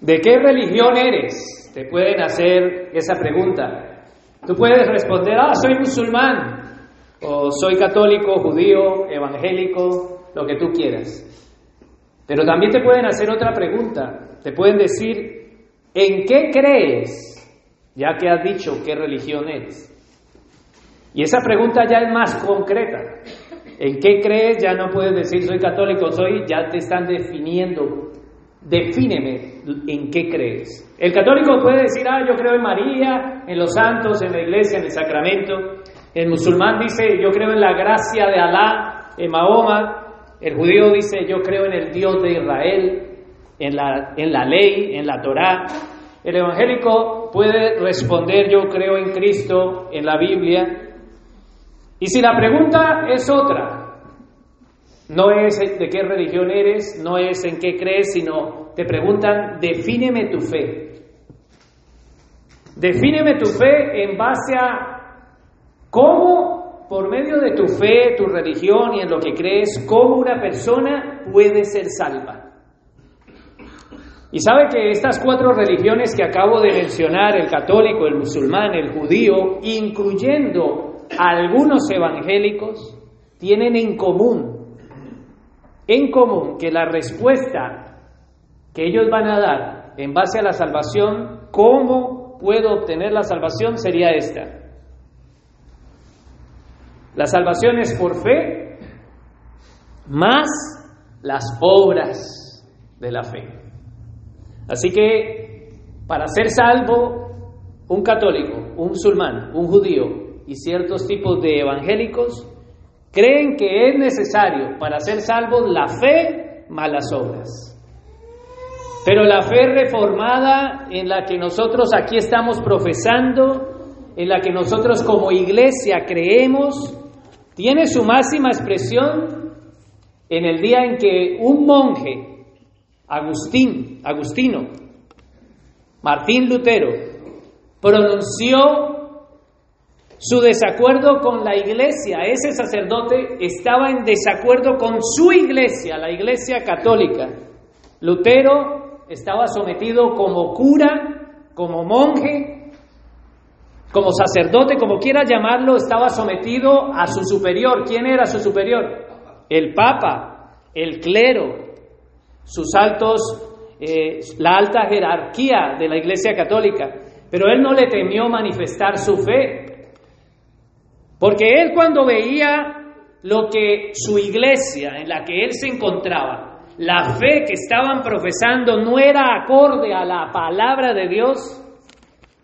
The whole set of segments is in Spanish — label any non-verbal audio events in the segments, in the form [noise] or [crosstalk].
¿De qué religión eres? Te pueden hacer esa pregunta. Tú puedes responder, ah, soy musulmán, o soy católico, judío, evangélico, lo que tú quieras. Pero también te pueden hacer otra pregunta. Te pueden decir, ¿en qué crees? Ya que has dicho qué religión eres. Y esa pregunta ya es más concreta. ¿En qué crees? Ya no puedes decir soy católico, soy, ya te están definiendo. Defíneme en qué crees. El católico puede decir, ah, yo creo en María, en los santos, en la iglesia, en el sacramento. El musulmán dice, yo creo en la gracia de Alá, en Mahoma. El judío dice, yo creo en el Dios de Israel, en la, en la ley, en la Torá. El evangélico puede responder, yo creo en Cristo, en la Biblia, y si la pregunta es otra, no es de qué religión eres, no es en qué crees, sino te preguntan, defíneme tu fe. Defíneme tu fe en base a cómo, por medio de tu fe, tu religión y en lo que crees, cómo una persona puede ser salva. Y sabe que estas cuatro religiones que acabo de mencionar, el católico, el musulmán, el judío, incluyendo algunos evangélicos tienen en común, en común que la respuesta que ellos van a dar en base a la salvación, cómo puedo obtener la salvación, sería esta. La salvación es por fe más las obras de la fe. Así que para ser salvo, un católico, un musulmán, un judío, y ciertos tipos de evangélicos creen que es necesario para ser salvos la fe más las obras. Pero la fe reformada en la que nosotros aquí estamos profesando, en la que nosotros como iglesia creemos, tiene su máxima expresión en el día en que un monje, Agustín, Agustino, Martín Lutero, pronunció su desacuerdo con la iglesia. Ese sacerdote estaba en desacuerdo con su iglesia, la iglesia católica. Lutero estaba sometido como cura, como monje, como sacerdote, como quiera llamarlo, estaba sometido a su superior. ¿Quién era su superior? El Papa, el clero, sus altos, eh, la alta jerarquía de la iglesia católica. Pero él no le temió manifestar su fe. Porque él cuando veía lo que su iglesia en la que él se encontraba, la fe que estaban profesando no era acorde a la palabra de Dios,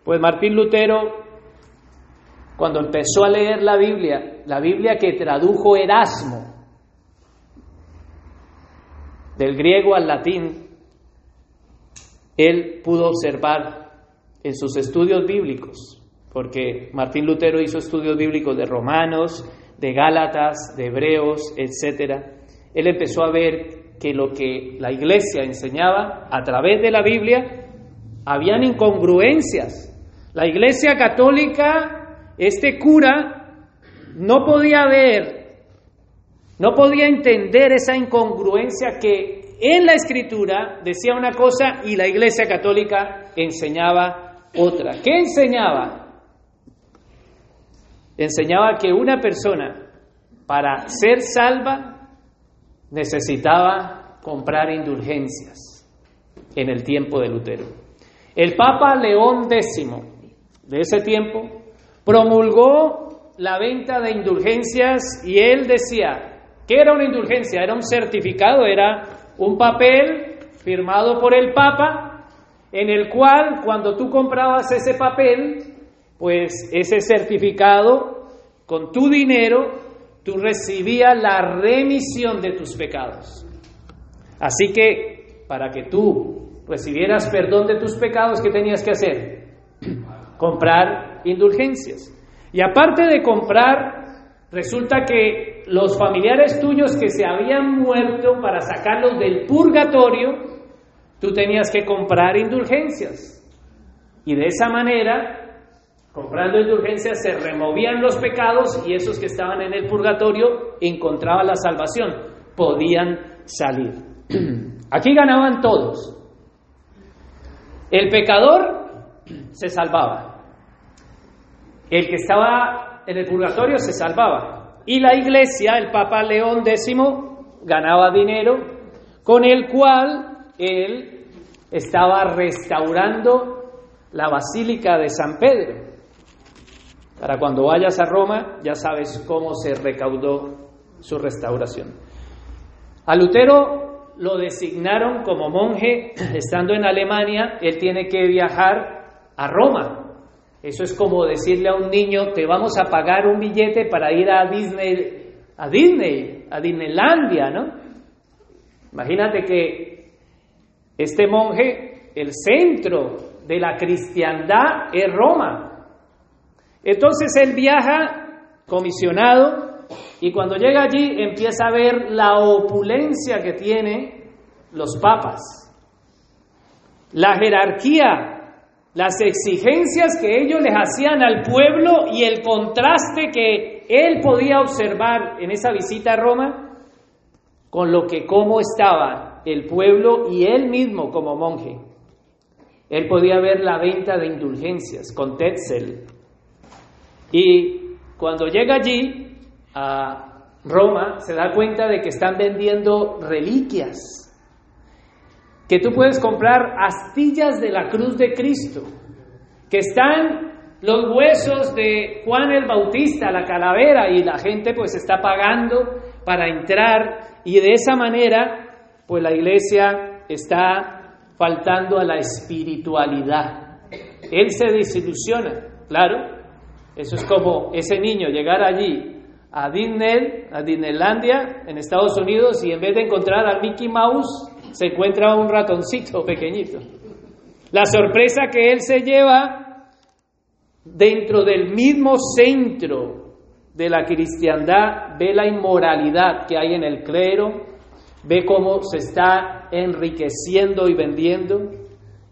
pues Martín Lutero, cuando empezó a leer la Biblia, la Biblia que tradujo Erasmo, del griego al latín, él pudo observar en sus estudios bíblicos porque Martín Lutero hizo estudios bíblicos de Romanos, de Gálatas, de Hebreos, etc. Él empezó a ver que lo que la iglesia enseñaba a través de la Biblia, habían incongruencias. La iglesia católica, este cura, no podía ver, no podía entender esa incongruencia que en la escritura decía una cosa y la iglesia católica enseñaba otra. ¿Qué enseñaba? Enseñaba que una persona para ser salva necesitaba comprar indulgencias en el tiempo de Lutero. El Papa León X de ese tiempo promulgó la venta de indulgencias y él decía, ¿qué era una indulgencia? Era un certificado, era un papel firmado por el Papa en el cual cuando tú comprabas ese papel pues ese certificado, con tu dinero, tú recibías la remisión de tus pecados. Así que para que tú recibieras perdón de tus pecados, ¿qué tenías que hacer? [clears throat] Comprar indulgencias. Y aparte de comprar, resulta que los familiares tuyos que se habían muerto para sacarlos del purgatorio, tú tenías que comprar indulgencias. Y de esa manera Comprando indulgencias se removían los pecados y esos que estaban en el purgatorio encontraban la salvación, podían salir. [clears throat] Aquí ganaban todos. El pecador se salvaba. El que estaba en el purgatorio se salvaba. Y la iglesia, el Papa León X, ganaba dinero con el cual él estaba restaurando la Basílica de San Pedro. Para cuando vayas a Roma ya sabes cómo se recaudó su restauración. A Lutero lo designaron como monje estando en Alemania, él tiene que viajar a Roma. Eso es como decirle a un niño, te vamos a pagar un billete para ir a Disney, a Disney, a Disneylandia, ¿no? Imagínate que este monje, el centro de la cristiandad es Roma. Entonces él viaja comisionado y cuando llega allí empieza a ver la opulencia que tiene los papas, la jerarquía, las exigencias que ellos les hacían al pueblo y el contraste que él podía observar en esa visita a Roma con lo que cómo estaba el pueblo y él mismo como monje. Él podía ver la venta de indulgencias con Tetzel. Y cuando llega allí a Roma, se da cuenta de que están vendiendo reliquias. Que tú puedes comprar astillas de la cruz de Cristo. Que están los huesos de Juan el Bautista, la calavera, y la gente pues está pagando para entrar. Y de esa manera, pues la iglesia está faltando a la espiritualidad. Él se desilusiona, claro. Eso es como ese niño llegar allí a Disney, a Disneylandia en Estados Unidos y en vez de encontrar al Mickey Mouse, se encuentra un ratoncito pequeñito. La sorpresa que él se lleva dentro del mismo centro de la cristiandad, ve la inmoralidad que hay en el clero, ve cómo se está enriqueciendo y vendiendo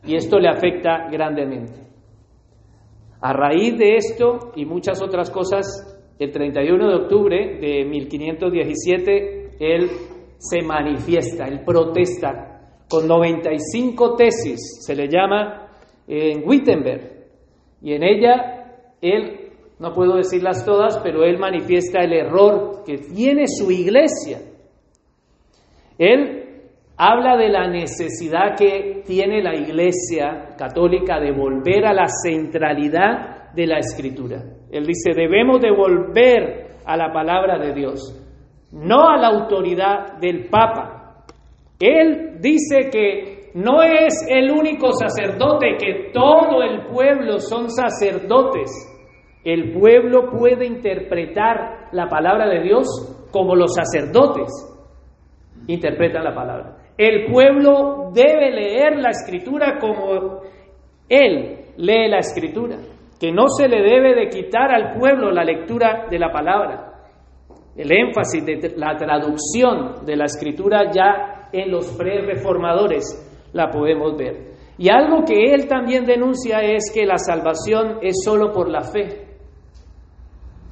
y esto le afecta grandemente. A raíz de esto y muchas otras cosas, el 31 de octubre de 1517, él se manifiesta, él protesta con 95 tesis, se le llama en Wittenberg, y en ella él, no puedo decirlas todas, pero él manifiesta el error que tiene su iglesia. Él habla de la necesidad que tiene la Iglesia católica de volver a la centralidad de la Escritura. Él dice, debemos de volver a la palabra de Dios, no a la autoridad del Papa. Él dice que no es el único sacerdote, que todo el pueblo son sacerdotes. El pueblo puede interpretar la palabra de Dios como los sacerdotes interpretan la palabra. El pueblo debe leer la escritura como él lee la escritura, que no se le debe de quitar al pueblo la lectura de la palabra. El énfasis de la traducción de la escritura ya en los pre-reformadores la podemos ver. Y algo que él también denuncia es que la salvación es solo por la fe.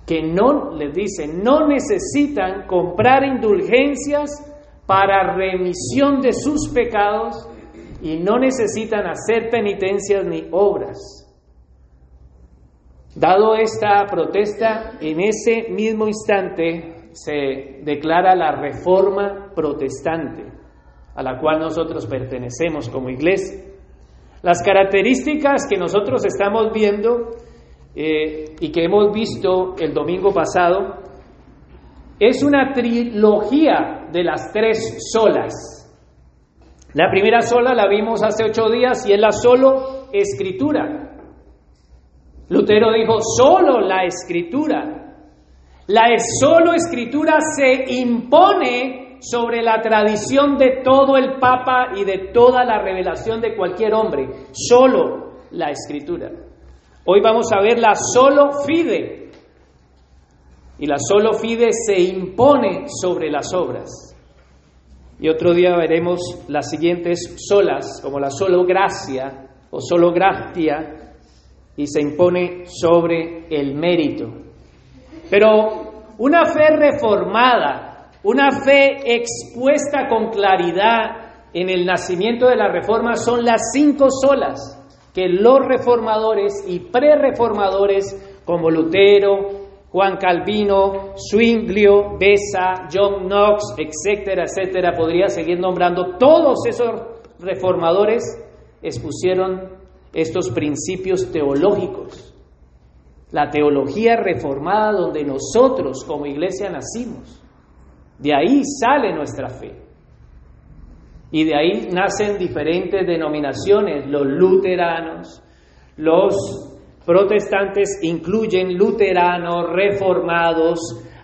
Que no, les dice, no necesitan comprar indulgencias para remisión de sus pecados y no necesitan hacer penitencias ni obras. Dado esta protesta, en ese mismo instante se declara la reforma protestante, a la cual nosotros pertenecemos como iglesia. Las características que nosotros estamos viendo eh, y que hemos visto el domingo pasado es una trilogía de las tres solas. La primera sola la vimos hace ocho días y es la solo escritura. Lutero dijo, solo la escritura. La solo escritura se impone sobre la tradición de todo el Papa y de toda la revelación de cualquier hombre. Solo la escritura. Hoy vamos a ver la solo fide, y la solo fide se impone sobre las obras. Y otro día veremos las siguientes solas, como la solo gracia o solo gracia, y se impone sobre el mérito. Pero una fe reformada, una fe expuesta con claridad en el nacimiento de la reforma son las cinco solas. que los reformadores y pre-reformadores como Lutero, Juan Calvino, Zwinglio, Besa, John Knox, etcétera, etcétera, podría seguir nombrando, todos esos reformadores expusieron estos principios teológicos. La teología reformada donde nosotros como iglesia nacimos. De ahí sale nuestra fe. Y de ahí nacen diferentes denominaciones, los luteranos, los Protestantes incluyen luteranos, reformados,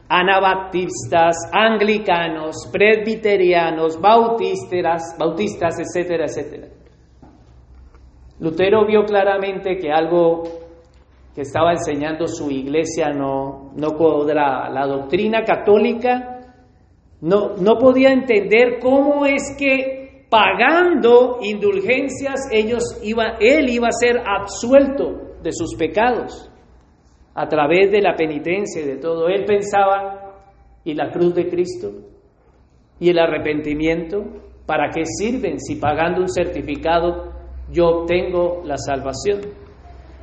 anabaptistas, anglicanos, presbiterianos, bautistas, bautistas, etcétera, etcétera. Lutero vio claramente que algo que estaba enseñando su iglesia no, no cuadraba. La doctrina católica no, no podía entender cómo es que pagando indulgencias ellos iba, él iba a ser absuelto de sus pecados a través de la penitencia y de todo. Él pensaba, ¿y la cruz de Cristo? ¿Y el arrepentimiento? ¿Para qué sirven si pagando un certificado yo obtengo la salvación?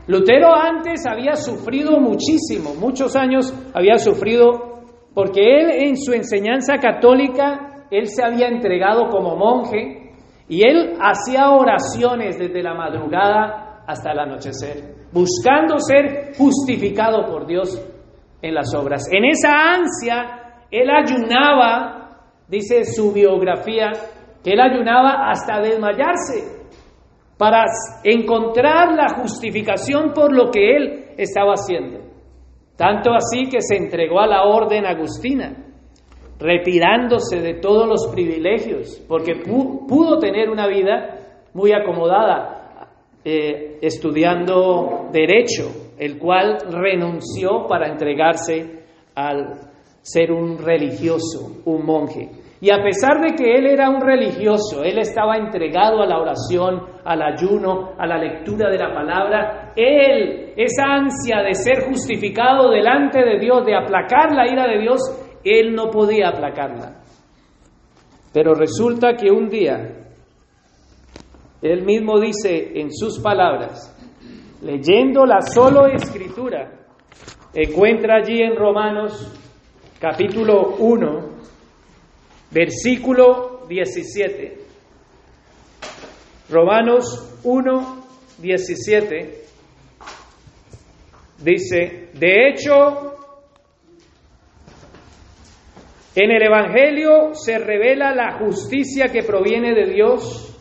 Lutero antes había sufrido muchísimo, muchos años había sufrido, porque él en su enseñanza católica, él se había entregado como monje y él hacía oraciones desde la madrugada hasta el anochecer buscando ser justificado por Dios en las obras. En esa ansia, él ayunaba, dice su biografía, que él ayunaba hasta desmayarse para encontrar la justificación por lo que él estaba haciendo. Tanto así que se entregó a la orden agustina, retirándose de todos los privilegios, porque pudo tener una vida muy acomodada. Eh, estudiando derecho, el cual renunció para entregarse al ser un religioso, un monje. Y a pesar de que él era un religioso, él estaba entregado a la oración, al ayuno, a la lectura de la palabra, él, esa ansia de ser justificado delante de Dios, de aplacar la ira de Dios, él no podía aplacarla. Pero resulta que un día él mismo dice en sus palabras, leyendo la solo escritura, encuentra allí en Romanos capítulo 1, versículo 17. Romanos 1, 17 dice, de hecho, en el Evangelio se revela la justicia que proviene de Dios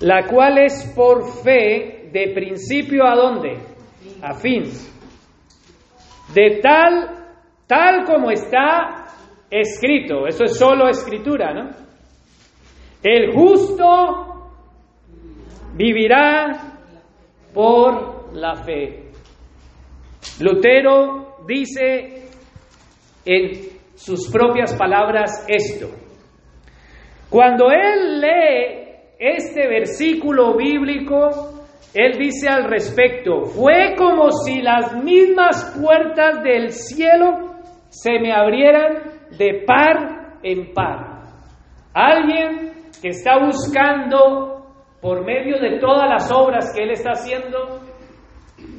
la cual es por fe de principio a dónde? A fin. De tal, tal como está escrito, eso es solo escritura, ¿no? El justo vivirá por la fe. Lutero dice en sus propias palabras esto. Cuando él lee este versículo bíblico, él dice al respecto, fue como si las mismas puertas del cielo se me abrieran de par en par. Alguien que está buscando por medio de todas las obras que él está haciendo,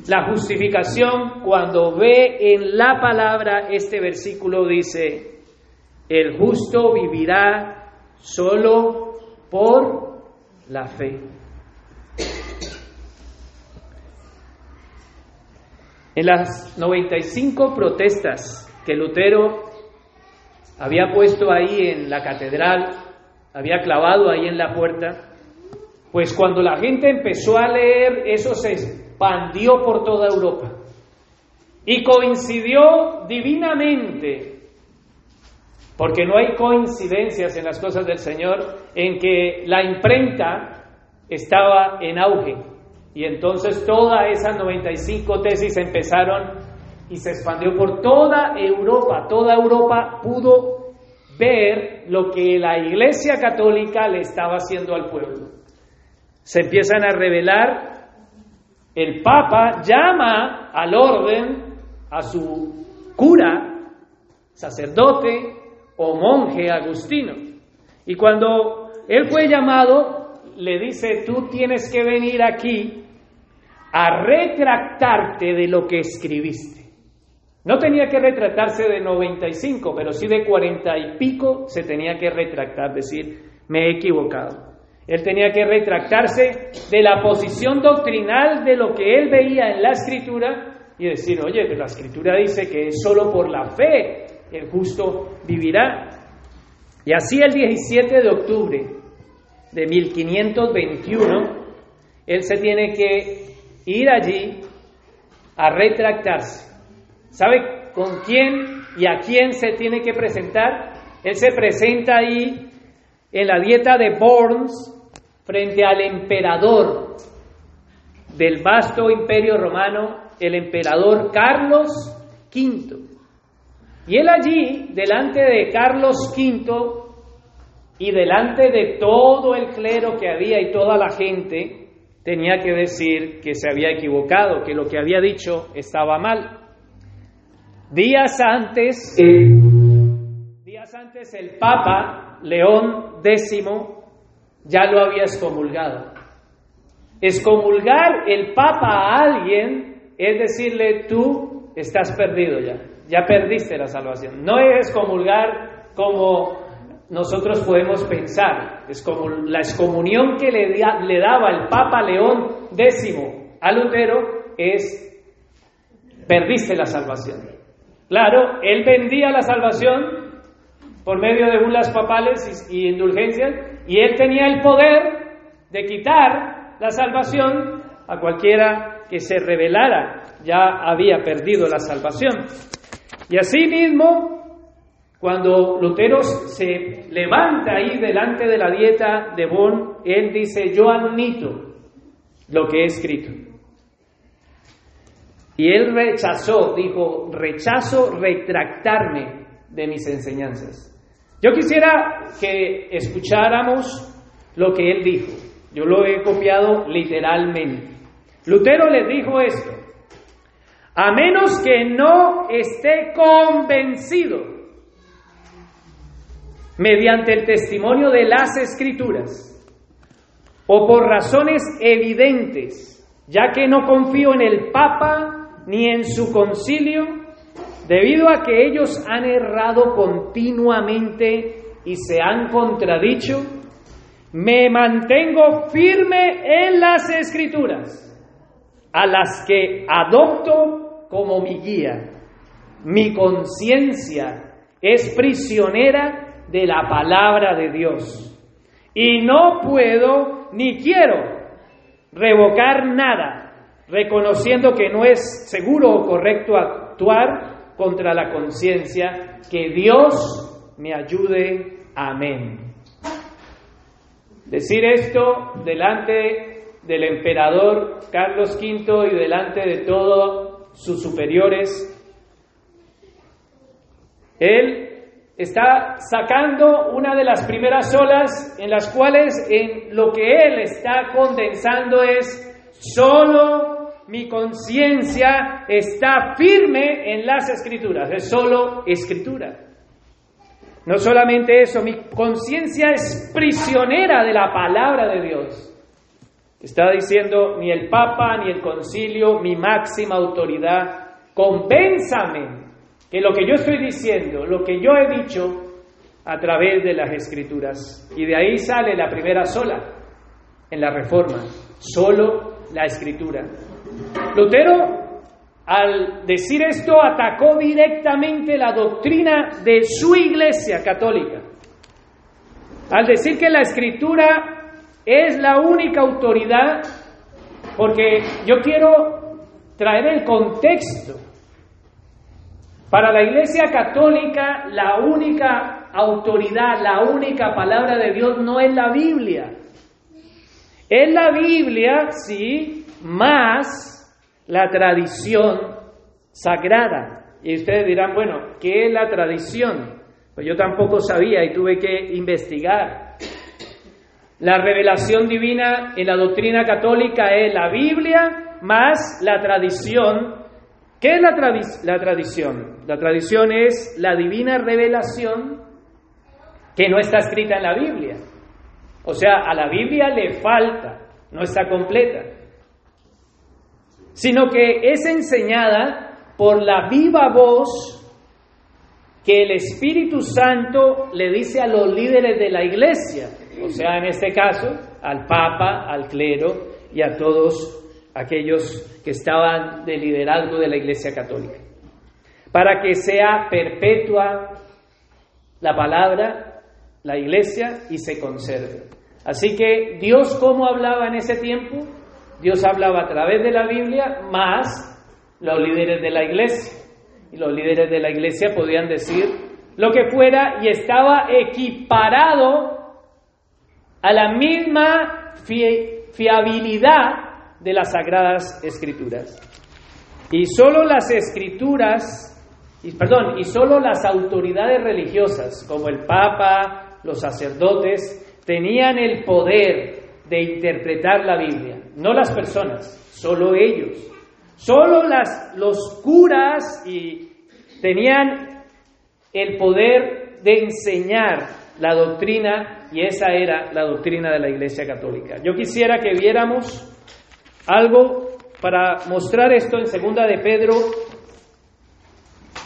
la justificación, cuando ve en la palabra este versículo dice, el justo vivirá solo por la fe. En las 95 protestas que Lutero había puesto ahí en la catedral, había clavado ahí en la puerta, pues cuando la gente empezó a leer, eso se expandió por toda Europa y coincidió divinamente porque no hay coincidencias en las cosas del Señor en que la imprenta estaba en auge. Y entonces todas esas 95 tesis empezaron y se expandió por toda Europa. Toda Europa pudo ver lo que la Iglesia Católica le estaba haciendo al pueblo. Se empiezan a revelar, el Papa llama al orden, a su cura, sacerdote, o monje agustino. Y cuando él fue llamado, le dice, tú tienes que venir aquí a retractarte de lo que escribiste. No tenía que retratarse de 95, pero sí de 40 y pico se tenía que retractar, decir, me he equivocado. Él tenía que retractarse de la posición doctrinal de lo que él veía en la escritura y decir, oye, la escritura dice que es solo por la fe el justo vivirá. Y así el 17 de octubre de 1521, él se tiene que ir allí a retractarse. ¿Sabe con quién y a quién se tiene que presentar? Él se presenta ahí en la dieta de Worms frente al emperador del vasto imperio romano, el emperador Carlos V. Y él allí, delante de Carlos V y delante de todo el clero que había y toda la gente, tenía que decir que se había equivocado, que lo que había dicho estaba mal. Días antes, días antes el Papa León X ya lo había excomulgado. Excomulgar el Papa a alguien es decirle tú estás perdido ya, ya perdiste la salvación. No es excomulgar como nosotros podemos pensar, es como la excomunión que le, daba el Papa León X a Lutero es perdiste la salvación. Claro, él vendía la salvación por medio de bulas papales y, indulgencias, y él tenía el poder de quitar la salvación a cualquiera que se rebelara, ya había perdido la salvación. Y así mismo, cuando Lutero se levanta ahí delante de la dieta de Bonn, él dice, yo admito lo que he escrito. Y él rechazó, dijo, rechazo retractarme de mis enseñanzas. Yo quisiera que escucháramos lo que él dijo. Yo lo he copiado literalmente. Lutero le dijo esto, a menos que no esté convencido mediante el testimonio de las escrituras o por razones evidentes, ya que no confío en el Papa ni en su concilio, Debido a que ellos han errado continuamente y se han contradicho, me mantengo firme en las escrituras, a las que adopto como mi guía. Mi conciencia es prisionera de la palabra de Dios y no puedo ni quiero revocar nada, reconociendo que no es seguro o correcto actuar contra la conciencia, que Dios me ayude. Amén. Decir esto delante del emperador Carlos V y delante de todos sus superiores, él está sacando una de las primeras olas en las cuales en lo que él está condensando es solo mi conciencia está firme en las escrituras, es solo escritura. No solamente eso, mi conciencia es prisionera de la palabra de Dios. Está diciendo ni el Papa ni el concilio, mi máxima autoridad, convénzame que lo que yo estoy diciendo, lo que yo he dicho a través de las escrituras. Y de ahí sale la primera sola en la reforma, solo la escritura. Lutero, al decir esto, atacó directamente la doctrina de su iglesia católica. Al decir que la escritura es la única autoridad, porque yo quiero traer el contexto. Para la iglesia católica, la única autoridad, la única palabra de Dios no es la Biblia. Es la Biblia, sí, más la tradición sagrada. Y ustedes dirán, bueno, ¿qué es la tradición? Pues yo tampoco sabía y tuve que investigar. La revelación divina en la doctrina católica es la Biblia más la tradición. ¿Qué es la, la tradición? La tradición es la divina revelación que no está escrita en la Biblia. O sea, a la Biblia le falta, no está completa, sino que es enseñada por la viva voz que el Espíritu Santo le dice a los líderes de la iglesia, o sea, en este caso, al Papa, al clero y a todos aquellos que estaban de liderazgo de la Iglesia Católica, para que sea perpetua la palabra, la Iglesia y se conserve. Así que Dios, ¿cómo hablaba en ese tiempo? Dios hablaba a través de la Biblia, más los líderes de la Iglesia y los líderes de la iglesia podían decir lo que fuera y estaba equiparado a la misma fiabilidad de las sagradas escrituras. Y solo las escrituras, y, perdón, y solo las autoridades religiosas, como el Papa, los sacerdotes, tenían el poder de interpretar la Biblia, no las personas, solo ellos. Solo las, los curas y tenían el poder de enseñar la doctrina y esa era la doctrina de la Iglesia Católica. Yo quisiera que viéramos algo para mostrar esto en Segunda de Pedro,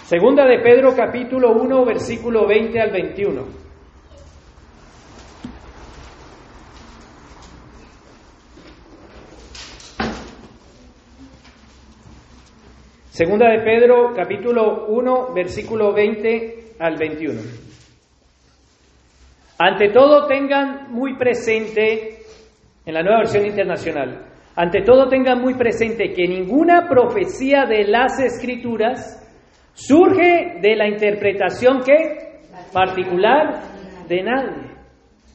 Segunda de Pedro capítulo 1 versículo 20 al 21. Segunda de Pedro, capítulo 1, versículo 20 al 21. Ante todo tengan muy presente, en la nueva versión internacional, ante todo tengan muy presente que ninguna profecía de las escrituras surge de la interpretación que particular de nadie.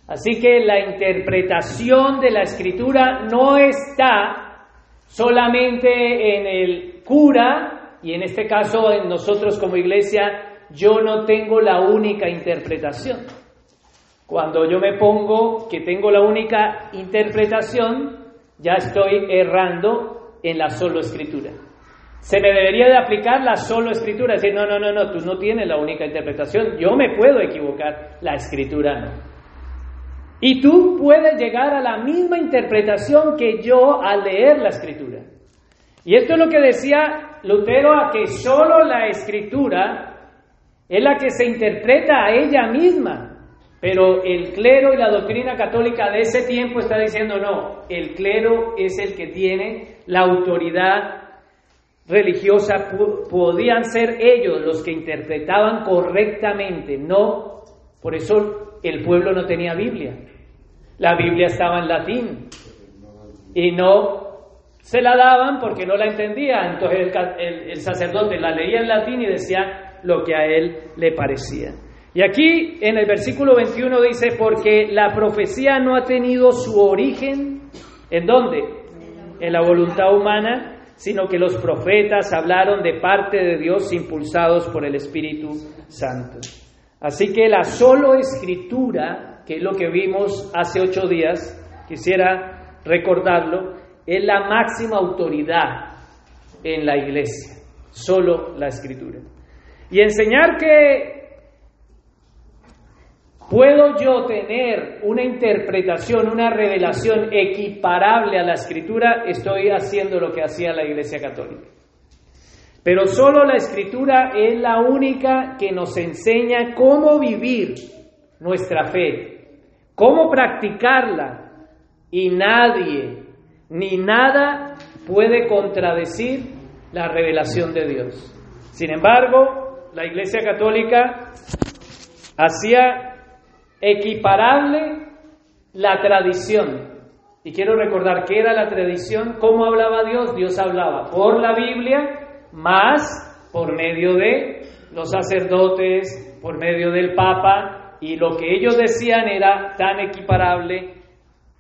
Así que la interpretación de la escritura no está solamente en el cura, y en este caso en nosotros como iglesia, yo no tengo la única interpretación. Cuando yo me pongo que tengo la única interpretación, ya estoy errando en la solo escritura. Se me debería de aplicar la solo escritura, decir, no, no, no, no, tú no tienes la única interpretación, yo me puedo equivocar, la escritura no. Y tú puedes llegar a la misma interpretación que yo al leer la escritura. Y esto es lo que decía Lutero, a que solo la escritura es la que se interpreta a ella misma. Pero el clero y la doctrina católica de ese tiempo está diciendo no, el clero es el que tiene la autoridad religiosa, podían ser ellos los que interpretaban correctamente, no, por eso el pueblo no tenía Biblia. La Biblia estaba en latín y no se la daban porque no la entendía. Entonces el, sacerdote la leía en latín y decía lo que a él le parecía. Y aquí en el versículo 21 dice, porque la profecía no ha tenido su origen, ¿en dónde? En la voluntad humana, sino que los profetas hablaron de parte de Dios impulsados por el Espíritu Santo. Así que la solo escritura, que es lo que vimos hace ocho días, quisiera recordarlo, es la máxima autoridad en la iglesia, solo la escritura. Y enseñar que puedo yo tener una interpretación, una revelación equiparable a la escritura, estoy haciendo lo que hacía la iglesia católica. Pero solo la escritura es la única que nos enseña cómo vivir nuestra fe, cómo practicarla. Y nadie ni nada puede contradecir la revelación de Dios. Sin embargo, la Iglesia Católica hacía equiparable la tradición. Y quiero recordar qué era la tradición, cómo hablaba Dios. Dios hablaba por la Biblia, más por medio de los sacerdotes, por medio del Papa, y lo que ellos decían era tan equiparable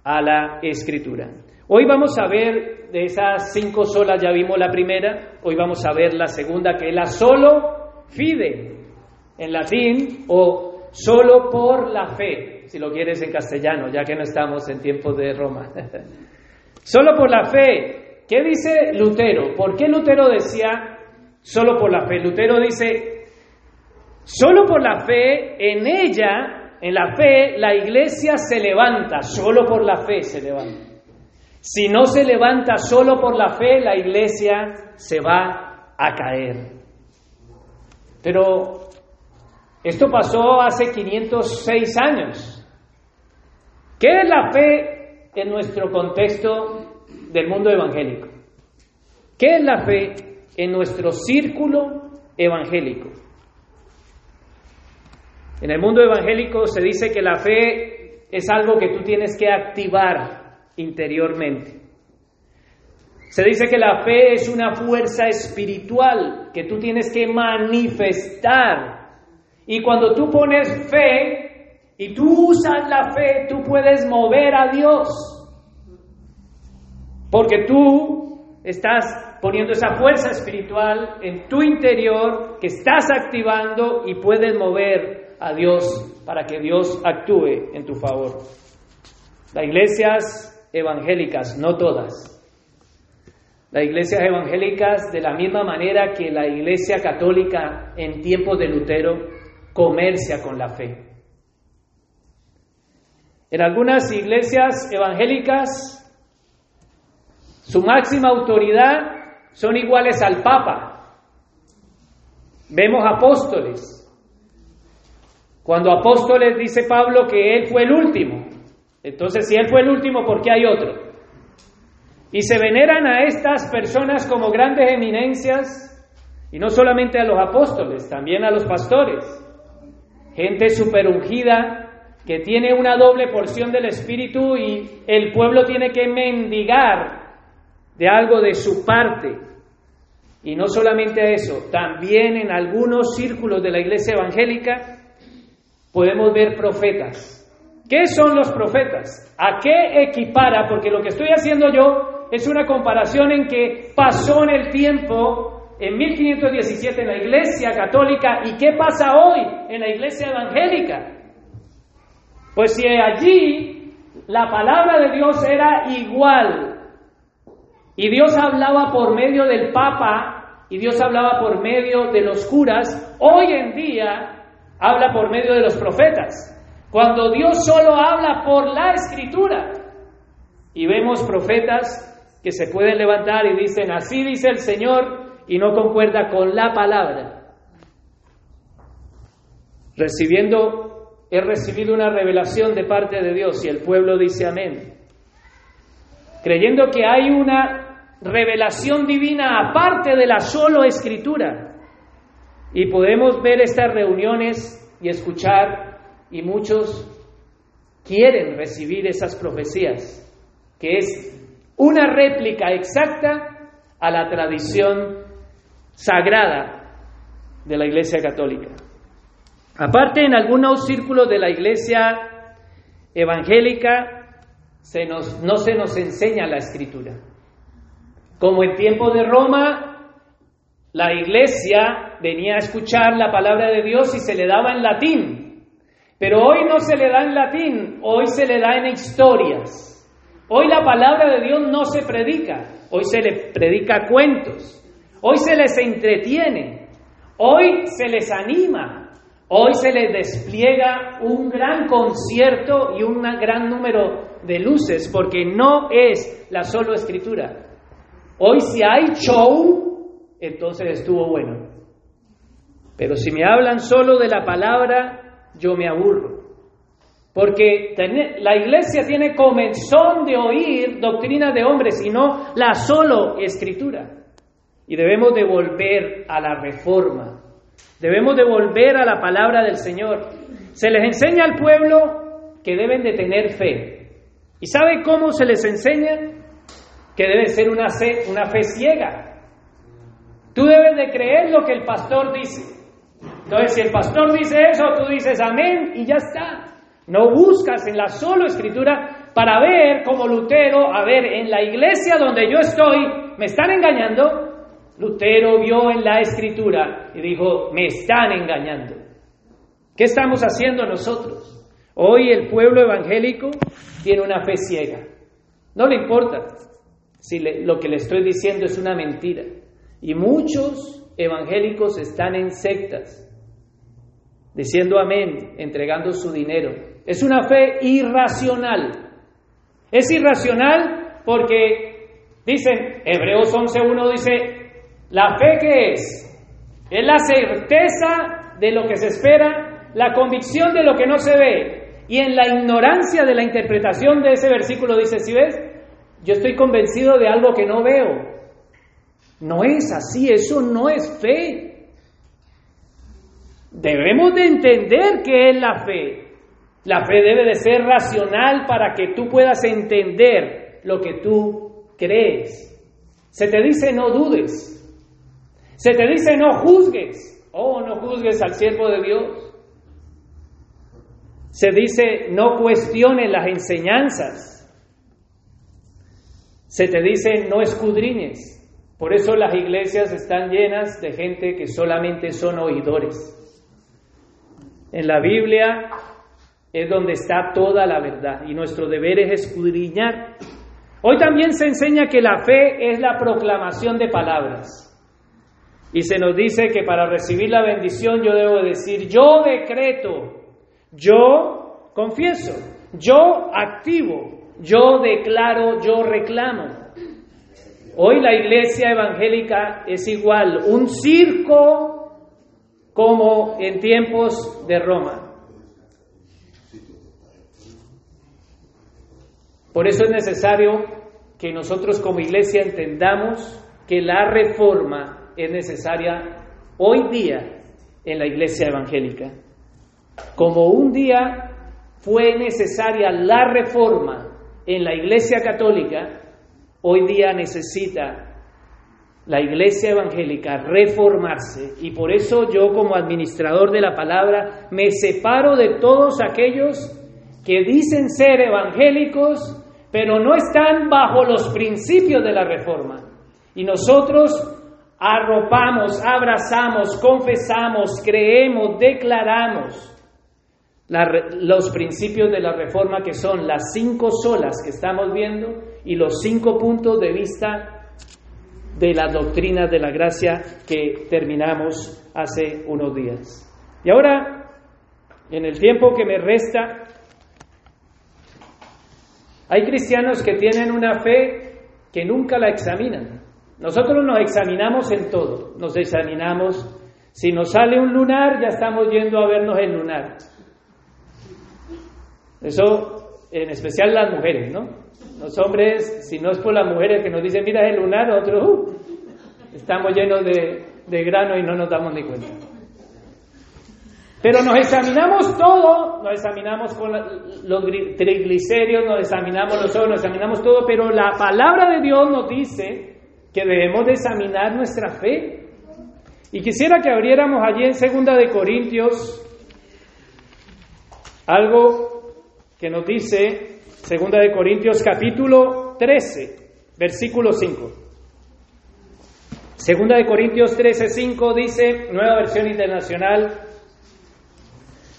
a la escritura. Hoy vamos a ver de esas cinco solas, ya vimos la primera, hoy vamos a ver la segunda, que es la solo fide, en latín, o solo por la fe, si lo quieres en castellano, ya que no estamos en tiempos de Roma. [laughs] solo por la fe. ¿Qué dice Lutero? ¿Por qué Lutero decía solo por la fe? Lutero dice, solo por la fe, en ella en la fe, la iglesia se levanta, solo por la fe se levanta. Si no se levanta solo por la fe, la iglesia se va a caer. Pero esto pasó hace 506 años. ¿Qué es la fe en nuestro contexto del mundo evangélico? ¿Qué es la fe en nuestro círculo evangélico? En el mundo evangélico se dice que la fe es algo que tú tienes que activar interiormente. Se dice que la fe es una fuerza espiritual que tú tienes que manifestar. Y cuando tú pones fe y tú usas la fe, tú puedes mover a Dios. Porque tú estás poniendo esa fuerza espiritual en tu interior que estás activando y puedes mover a Dios para que Dios actúe en tu favor. Las iglesias evangélicas, no todas, las iglesias evangélicas, de la misma manera que la iglesia católica en tiempos de Lutero, comercia con la fe. En algunas iglesias evangélicas, su máxima autoridad son iguales al Papa. Vemos apóstoles. Cuando apóstoles dice Pablo que él fue el último. Entonces, si él fue el último, ¿por qué hay otro? Y se veneran a estas personas como grandes eminencias, y no solamente a los apóstoles, también a los pastores. Gente superungida que tiene una doble porción del Espíritu y el pueblo tiene que mendigar de algo de su parte. Y no solamente eso, también en algunos círculos de la iglesia evangélica podemos ver profetas. ¿Qué son los profetas? ¿A qué equipara? Porque lo que estoy haciendo yo es una comparación en que pasó en el tiempo, en 1517, en la Iglesia Católica, y qué pasa hoy en la Iglesia Evangélica. Pues si allí la palabra de Dios era igual, y Dios hablaba por medio del Papa, y Dios hablaba por medio de los curas, hoy en día habla por medio de los profetas. Cuando Dios solo habla por la escritura, y vemos profetas que se pueden levantar y dicen, así dice el Señor, y no concuerda con la palabra. Recibiendo, he recibido una revelación de parte de Dios y el pueblo dice amén. Creyendo que hay una revelación divina aparte de la solo escritura. Y podemos ver estas reuniones y escuchar, y muchos quieren recibir esas profecías, que es una réplica exacta a la tradición sagrada de la Iglesia Católica. Aparte, en algunos círculos de la Iglesia evangélica se nos, no se nos enseña la escritura. Como en tiempo de Roma, la Iglesia venía a escuchar la palabra de Dios y se le daba en latín. Pero hoy no se le da en latín, hoy se le da en historias. Hoy la palabra de Dios no se predica, hoy se le predica cuentos, hoy se les entretiene, hoy se les anima, hoy se les despliega un gran concierto y un gran número de luces, porque no es la solo escritura. Hoy si hay show, entonces estuvo bueno. Pero si me hablan solo de la palabra, yo me aburro. Porque la iglesia tiene comenzón de oír doctrina de hombres y no la solo escritura. Y debemos de volver a la reforma. Debemos de volver a la palabra del Señor. Se les enseña al pueblo que deben de tener fe. ¿Y sabe cómo se les enseña? Que debe ser una fe, una fe ciega. Tú debes de creer lo que el pastor dice. Entonces, si el pastor dice eso, tú dices amén y ya está. No buscas en la solo escritura para ver como Lutero, a ver, en la iglesia donde yo estoy, ¿me están engañando? Lutero vio en la escritura y dijo, me están engañando. ¿Qué estamos haciendo nosotros? Hoy el pueblo evangélico tiene una fe ciega. No le importa si lo que le estoy diciendo es una mentira. Y muchos evangélicos están en sectas diciendo amén, entregando su dinero. Es una fe irracional. Es irracional porque dicen, Hebreos 11.1 dice, la fe que es, es la certeza de lo que se espera, la convicción de lo que no se ve. Y en la ignorancia de la interpretación de ese versículo dice, si ves, yo estoy convencido de algo que no veo. No es así, eso no es fe. Debemos de entender qué es la fe. La fe debe de ser racional para que tú puedas entender lo que tú crees. Se te dice no dudes. Se te dice no juzgues. Oh, no juzgues al siervo de Dios. Se dice no cuestiones las enseñanzas. Se te dice no escudriñes. Por eso las iglesias están llenas de gente que solamente son oidores. En la Biblia es donde está toda la verdad y nuestro deber es escudriñar. Hoy también se enseña que la fe es la proclamación de palabras. Y se nos dice que para recibir la bendición yo debo decir, yo decreto, yo confieso, yo activo, yo declaro, yo reclamo. Hoy la iglesia evangélica es igual, un circo como en tiempos de Roma. Por eso es necesario que nosotros como iglesia entendamos que la reforma es necesaria hoy día en la iglesia evangélica. Como un día fue necesaria la reforma en la iglesia católica, hoy día necesita la iglesia evangélica reformarse y por eso yo como administrador de la palabra me separo de todos aquellos que dicen ser evangélicos pero no están bajo los principios de la reforma. Y nosotros arropamos, abrazamos, confesamos, creemos, declaramos los principios de la reforma que son las cinco solas que estamos viendo y los cinco puntos de vista de la doctrina de la gracia que terminamos hace unos días. Y ahora, en el tiempo que me resta, hay cristianos que tienen una fe que nunca la examinan. Nosotros nos examinamos en todo, nos examinamos. Si nos sale un lunar, ya estamos yendo a vernos el lunar. Eso, en especial las mujeres, ¿no? Los hombres, si no es por las mujeres que nos dicen, mira el lunar, otros, uh, estamos llenos de, de grano y no nos damos ni cuenta. Pero nos examinamos todo, nos examinamos con los triglicéridos, nos examinamos los ojos, nos examinamos todo, pero la palabra de Dios nos dice que debemos de examinar nuestra fe. Y quisiera que abriéramos allí en Segunda de Corintios algo que nos dice Segunda de Corintios capítulo 13, versículo 5. Segunda de Corintios 13, 5 dice, nueva versión internacional,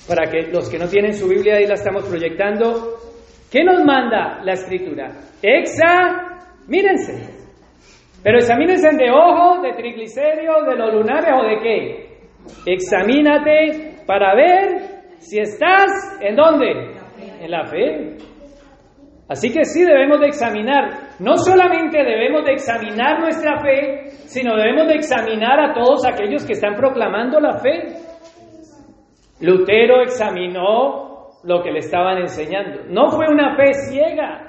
para que los que no tienen su Biblia ahí la estamos proyectando. ¿Qué nos manda la escritura? Examínense. Pero examínense de ojos, de triglicéridos, de los lunares o de qué. Examínate para ver si estás en dónde en la fe. Así que sí debemos de examinar, no solamente debemos de examinar nuestra fe, sino debemos de examinar a todos aquellos que están proclamando la fe. Lutero examinó lo que le estaban enseñando. No fue una fe ciega.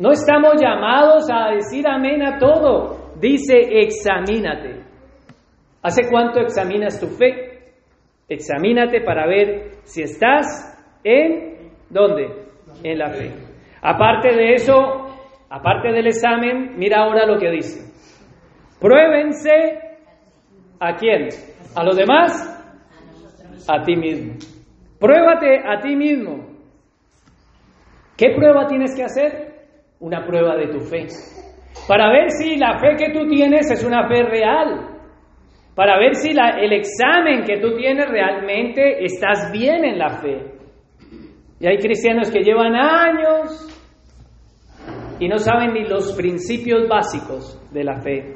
No estamos llamados a decir amén a todo. Dice, examínate. ¿Hace cuánto examinas tu fe? Examínate para ver si estás en ¿Dónde? En la fe. Aparte de eso, aparte del examen, mira ahora lo que dice. Pruébense a quién? ¿A los demás? A ti mismo. Pruébate a ti mismo. ¿Qué prueba tienes que hacer? Una prueba de tu fe. Para ver si la fe que tú tienes es una fe real. Para ver si el examen que tú tienes realmente estás bien en la fe. Y hay cristianos que llevan años y no saben ni los principios básicos de la fe.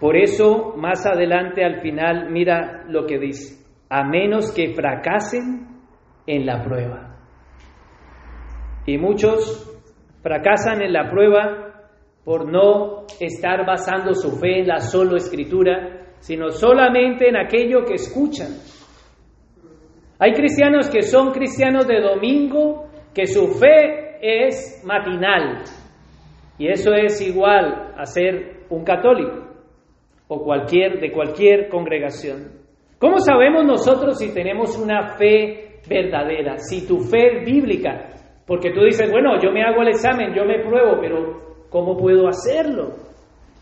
Por eso, más adelante al final, mira lo que dice. a menos que fracasen en la prueba. Y muchos fracasan en la prueba por no estar basando su fe en la solo escritura, sino solamente en aquello que escuchan. Hay cristianos que son cristianos de domingo, que su fe es matinal, y eso es igual a ser un católico o cualquier de cualquier congregación. ¿Cómo sabemos nosotros si tenemos una fe verdadera? Si tu fe es bíblica, porque tú dices, bueno, yo me hago el examen, yo me pruebo, pero ¿cómo puedo hacerlo?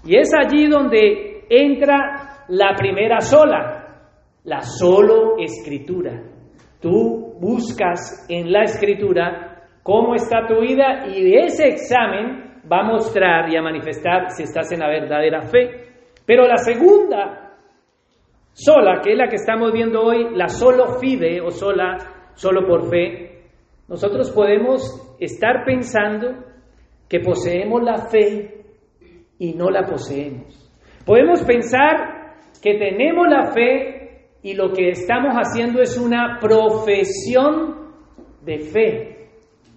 Y es allí donde entra la primera sola, la solo escritura. Tú buscas en la escritura cómo está tu vida y ese examen va a mostrar y a manifestar si estás en la verdadera fe. Pero la segunda sola, que es la que estamos viendo hoy, la solo fide o sola, solo por fe, nosotros podemos estar pensando que poseemos la fe y no la poseemos. Podemos pensar que tenemos la fe y lo que estamos haciendo es una profesión de fe,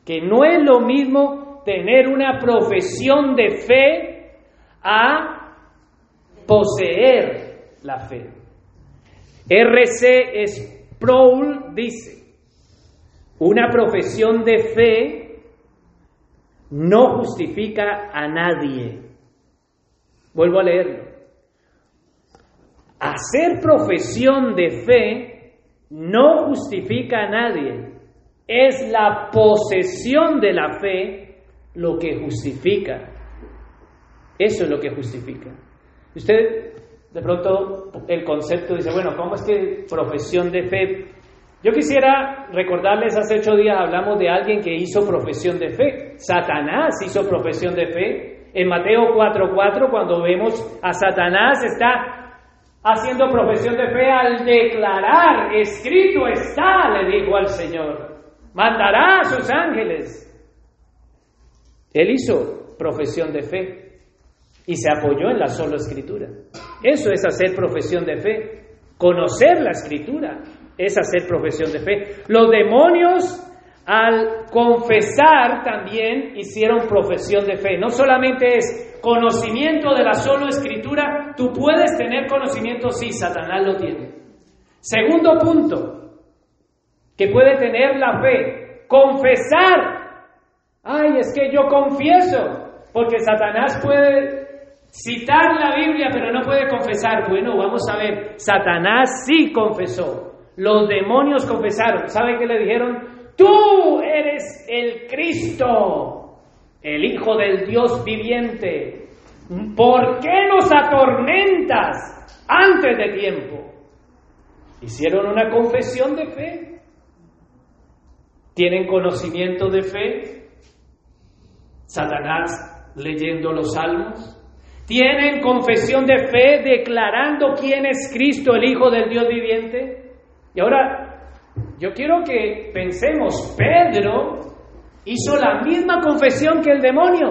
que no es lo mismo tener una profesión de fe a poseer la fe. R.C. Sproul dice, una profesión de fe no justifica a nadie. Vuelvo a leerlo. Hacer profesión de fe no justifica a nadie. Es la posesión de la fe lo que justifica. Eso es lo que justifica. Usted de pronto el concepto dice, bueno, ¿cómo es que profesión de fe? Yo quisiera recordarles, hace ocho días hablamos de alguien que hizo profesión de fe. Satanás hizo profesión de fe. En Mateo 4:4, cuando vemos a Satanás, está haciendo profesión de fe al declarar, escrito está, le dijo al Señor, mandará a sus ángeles. Él hizo profesión de fe y se apoyó en la sola escritura. Eso es hacer profesión de fe. Conocer la escritura es hacer profesión de fe. Los demonios al confesar también hicieron profesión de fe. No solamente es conocimiento de la sola escritura, tú puedes tener conocimiento, sí, Satanás lo tiene. Segundo punto, que puede tener la fe, confesar. Ay, es que yo confieso, porque Satanás puede citar la Biblia, pero no puede confesar. Bueno, vamos a ver, Satanás sí confesó. Los demonios confesaron. ¿Sabe qué le dijeron? Tú eres el Cristo, el Hijo del Dios viviente. ¿Por qué nos atormentas antes de tiempo? Hicieron una confesión de fe. ¿Tienen conocimiento de fe? Satanás leyendo los salmos. ¿Tienen confesión de fe declarando quién es Cristo, el Hijo del Dios viviente? Y ahora, yo quiero que pensemos, Pedro hizo la misma confesión que el demonio.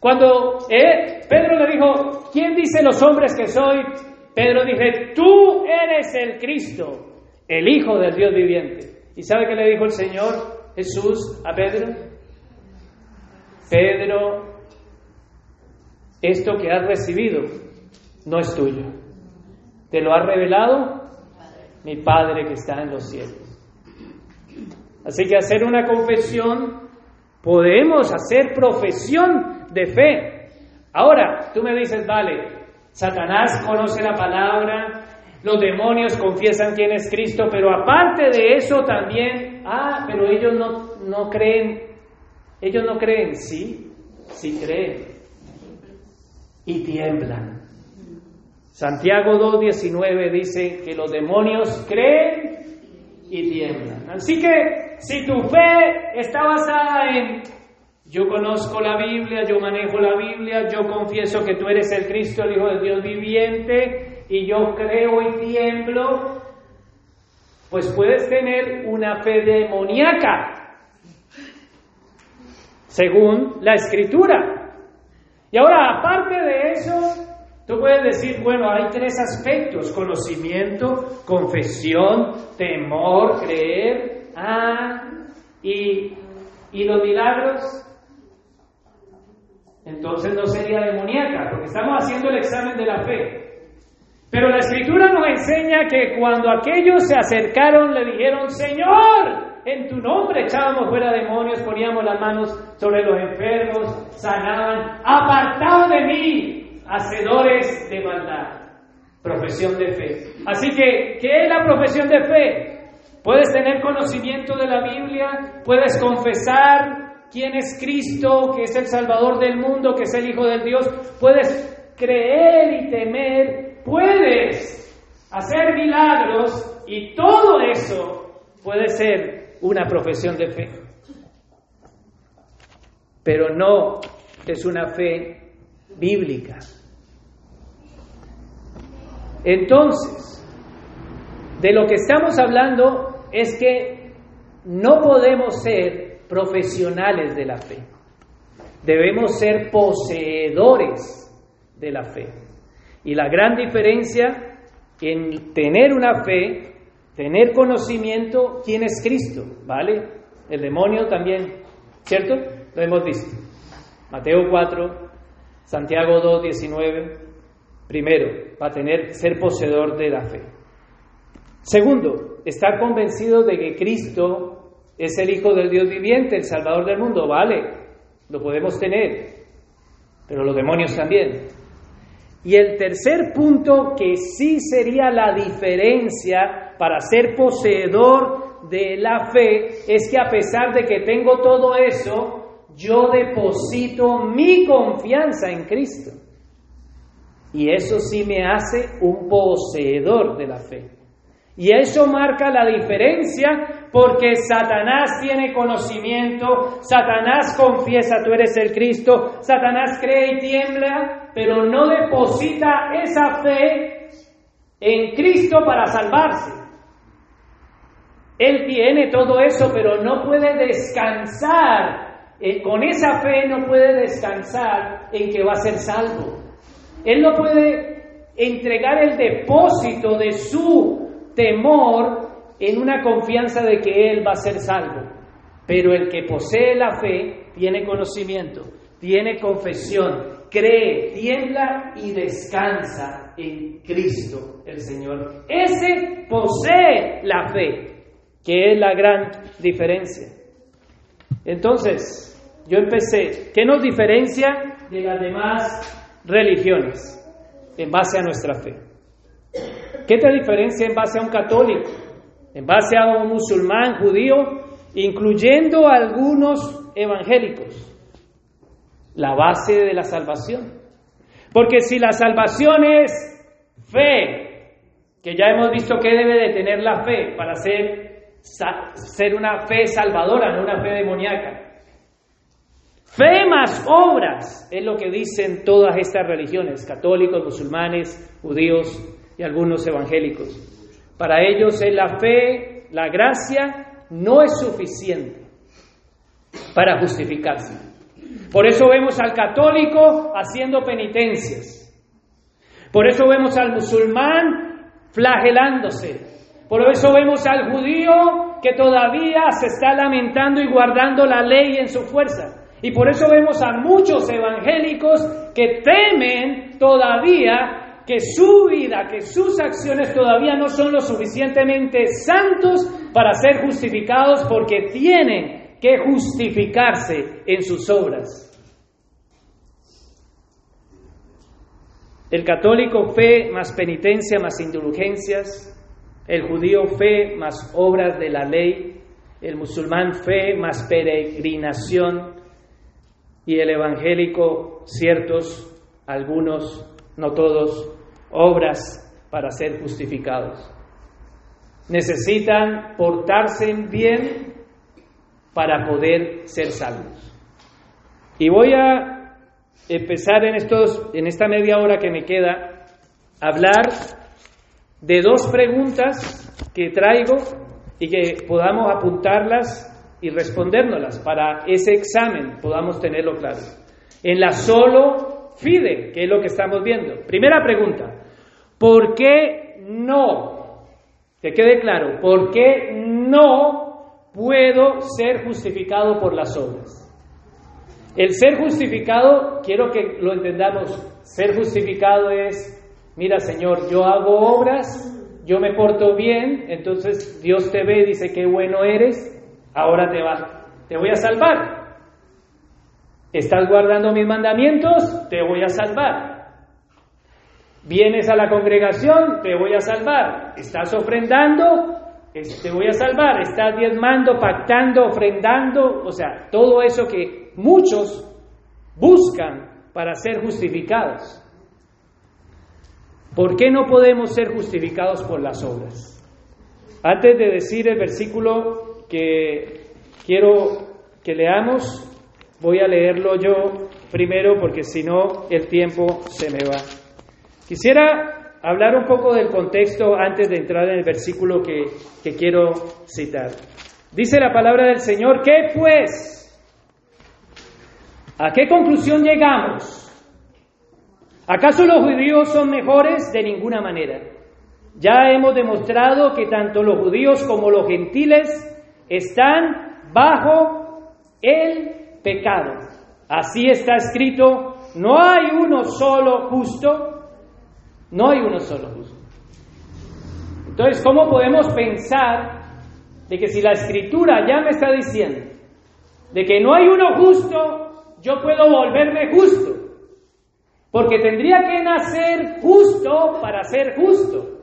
Cuando eh, Pedro le dijo, ¿quién dice los hombres que soy? Pedro dice, tú eres el Cristo, el Hijo del Dios viviente. ¿Y sabe qué le dijo el Señor Jesús a Pedro? Pedro, esto que has recibido no es tuyo. Te lo ha revelado mi Padre que está en los cielos. Así que hacer una confesión, podemos hacer profesión de fe. Ahora, tú me dices, vale, Satanás conoce la palabra, los demonios confiesan quién es Cristo, pero aparte de eso también, ah, pero ellos no, no creen, ellos no creen, sí, sí creen y tiemblan. Santiago 2.19 dice que los demonios creen y tiemblan. Así que si tu fe está basada en yo conozco la Biblia, yo manejo la Biblia, yo confieso que tú eres el Cristo, el Hijo de Dios viviente, y yo creo y tiemblo, pues puedes tener una fe demoníaca, según la Escritura. Y ahora, aparte de eso, Tú puedes decir, bueno, hay tres aspectos, conocimiento, confesión, temor, creer, ah, y, y los milagros. Entonces no sería demoníaca, porque estamos haciendo el examen de la fe. Pero la escritura nos enseña que cuando aquellos se acercaron le dijeron, Señor, en tu nombre echábamos fuera demonios, poníamos las manos sobre los enfermos, sanaban, apartado de mí, hacedores de maldad. Profesión de fe. Así que, ¿qué es la profesión de fe? Puedes tener conocimiento de la Biblia, puedes confesar quién es Cristo, que es el Salvador del mundo, que es el Hijo del Dios, puedes creer y temer, puedes hacer milagros y todo eso puede ser una profesión de fe. Pero no es una fe bíblica. Entonces, de lo que estamos hablando es que no podemos ser profesionales de la fe. Debemos ser poseedores de la fe. Y la gran diferencia en tener una fe tener conocimiento quién es Cristo, ¿vale? El demonio también, ¿cierto? Lo hemos visto. Mateo 4, Santiago 2, 19. Primero, va a tener, ser poseedor de la fe. Segundo, estar convencido de que Cristo es el Hijo del Dios viviente, el Salvador del mundo, ¿vale? Lo podemos tener, pero los demonios también. Y el tercer punto que sí sería la diferencia para ser poseedor de la fe es que a pesar de que tengo todo eso, yo deposito mi confianza en Cristo. Y eso sí me hace un poseedor de la fe. Y eso marca la diferencia porque Satanás tiene conocimiento, Satanás confiesa tú eres el Cristo, Satanás cree y tiembla, pero no deposita esa fe en Cristo para salvarse. Él tiene todo eso, pero no puede descansar, eh, con esa fe no puede descansar en que va a ser salvo. Él no puede entregar el depósito de su temor en una confianza de que Él va a ser salvo. Pero el que posee la fe tiene conocimiento, tiene confesión, cree, tiembla y descansa en Cristo el Señor. Ese posee la fe, que es la gran diferencia. Entonces, yo empecé, ¿qué nos diferencia de las demás religiones en base a nuestra fe? ¿Qué te diferencia en base a un católico? En base a un musulmán, judío, incluyendo algunos evangélicos. La base de la salvación. Porque si la salvación es fe, que ya hemos visto que debe de tener la fe para ser, ser una fe salvadora, no una fe demoníaca. Fe más obras es lo que dicen todas estas religiones, católicos, musulmanes, judíos, y algunos evangélicos. Para ellos es la fe, la gracia, no es suficiente para justificarse. Por eso vemos al católico haciendo penitencias. Por eso vemos al musulmán flagelándose. Por eso vemos al judío que todavía se está lamentando y guardando la ley en su fuerza. Y por eso vemos a muchos evangélicos que temen todavía que su vida, que sus acciones todavía no son lo suficientemente santos para ser justificados porque tienen que justificarse en sus obras. El católico fe más penitencia más indulgencias, el judío fe más obras de la ley, el musulmán fe más peregrinación y el evangélico ciertos, algunos, no todos, obras para ser justificados. Necesitan portarse bien para poder ser salvos. Y voy a empezar en, estos, en esta media hora que me queda a hablar de dos preguntas que traigo y que podamos apuntarlas y respondérnoslas para ese examen podamos tenerlo claro. En la solo fide, que es lo que estamos viendo. Primera pregunta, ¿por qué no? Que quede claro, ¿por qué no puedo ser justificado por las obras? El ser justificado, quiero que lo entendamos, ser justificado es, mira Señor, yo hago obras, yo me porto bien, entonces Dios te ve y dice, qué bueno eres, ahora te, va, te voy a salvar. ¿Estás guardando mis mandamientos? Te voy a salvar. ¿Vienes a la congregación? Te voy a salvar. ¿Estás ofrendando? Te voy a salvar. ¿Estás diezmando, pactando, ofrendando? O sea, todo eso que muchos buscan para ser justificados. ¿Por qué no podemos ser justificados por las obras? Antes de decir el versículo que quiero que leamos, voy a leerlo yo primero porque si no el tiempo se me va. Quisiera hablar un poco del contexto antes de entrar en el versículo que, que quiero citar. Dice la palabra del Señor, ¿qué pues? ¿A qué conclusión llegamos? ¿Acaso los judíos son mejores? De ninguna manera. Ya hemos demostrado que tanto los judíos como los gentiles están bajo el pecado. Así está escrito, no hay uno solo justo, no hay uno solo justo. Entonces, ¿cómo podemos pensar de que si la escritura ya me está diciendo de que no hay uno justo, yo puedo volverme justo? Porque tendría que nacer justo para ser justo.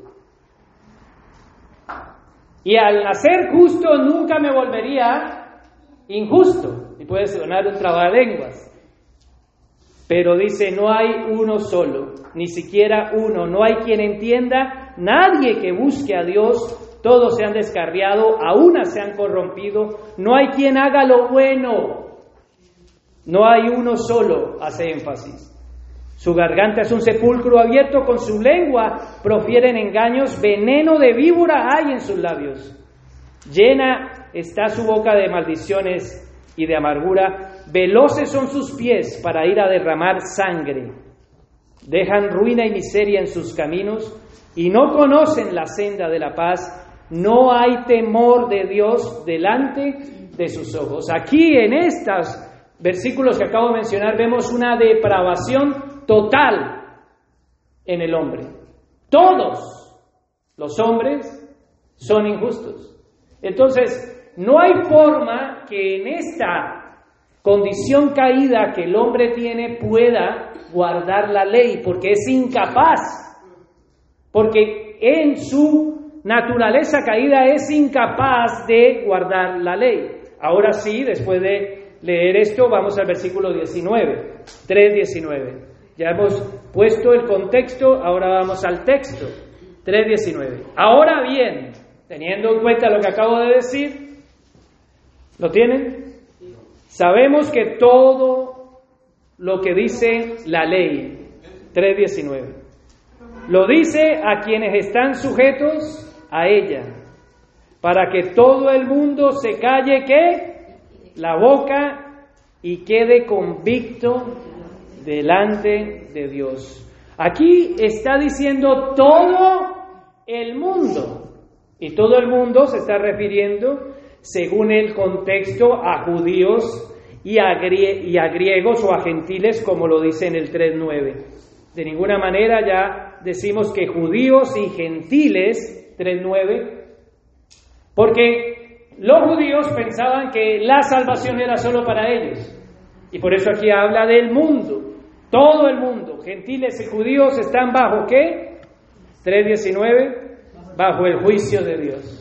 Y al nacer justo nunca me volvería injusto. Y puede sonar un trabalenguas. Pero dice, no hay uno solo, ni siquiera uno. No hay quien entienda, nadie que busque a Dios. Todos se han descarriado, a una se han corrompido. No hay quien haga lo bueno. No hay uno solo, hace énfasis. Su garganta es un sepulcro abierto, con su lengua profieren engaños, veneno de víbora hay en sus labios. Llena está su boca de maldiciones y de amargura, veloces son sus pies para ir a derramar sangre. Dejan ruina y miseria en sus caminos y no conocen la senda de la paz. No hay temor de Dios delante de sus ojos. Aquí en estos versículos que acabo de mencionar vemos una depravación total en el hombre. Todos los hombres son injustos. Entonces, no hay forma que en esta condición caída que el hombre tiene pueda guardar la ley, porque es incapaz, porque en su naturaleza caída es incapaz de guardar la ley. Ahora sí, después de leer esto, vamos al versículo 19, 3.19. Ya hemos puesto el contexto, ahora vamos al texto. 3.19. Ahora bien, teniendo en cuenta lo que acabo de decir, ¿lo tienen? Sabemos que todo lo que dice la ley, 3.19, lo dice a quienes están sujetos a ella, para que todo el mundo se calle que la boca y quede convicto delante de Dios. Aquí está diciendo todo el mundo. Y todo el mundo se está refiriendo, según el contexto, a judíos y a, griegos o a gentiles, como lo dice en el 3.9. De ninguna manera ya decimos que judíos y gentiles, 3.9, porque los judíos pensaban que la salvación era solo para ellos. Y por eso aquí habla del mundo. Todo el mundo, gentiles y judíos, están bajo qué? 3.19, bajo el juicio de Dios.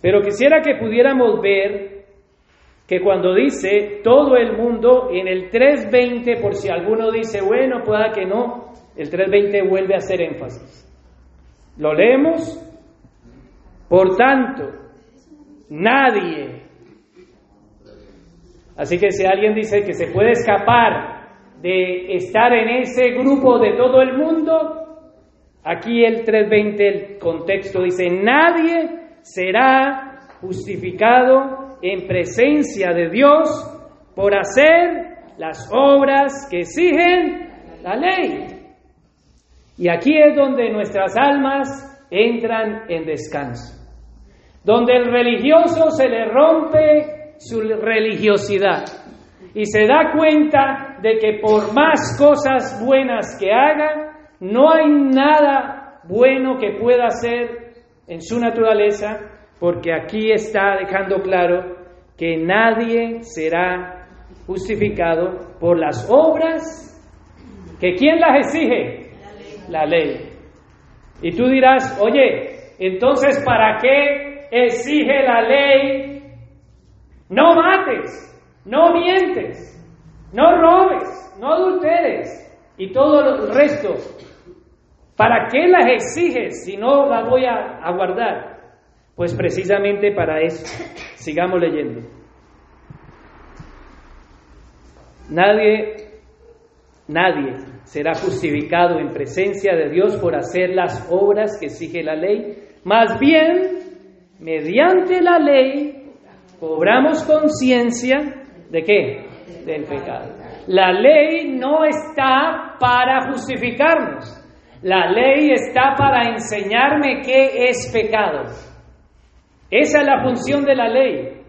Pero quisiera que pudiéramos ver que cuando dice todo el mundo, en el 3.20, por si alguno dice, bueno, pueda que no, el 3.20 vuelve a hacer énfasis. Lo leemos. Por tanto, nadie Así que si alguien dice que se puede escapar de estar en ese grupo de todo el mundo, aquí el 320, el contexto dice, nadie será justificado en presencia de Dios por hacer las obras que exigen la ley. Y aquí es donde nuestras almas entran en descanso, donde el religioso se le rompe su religiosidad y se da cuenta de que por más cosas buenas que haga, no hay nada bueno que pueda hacer en su naturaleza, porque aquí está dejando claro que nadie será justificado por las obras que quién las exige? La ley. Y tú dirás, oye, entonces ¿para qué exige la ley? No mates, no mientes, no robes, no adulteres y todo el resto. ¿Para qué las exiges si no las voy a, a guardar? Pues precisamente para eso. Sigamos leyendo. Nadie, nadie será justificado en presencia de Dios por hacer las obras que exige la ley. Más bien, mediante la ley, cobramos conciencia ¿De qué? Del pecado. La ley no está para justificarnos. La ley está para enseñarme qué es pecado. Esa es la función de la ley.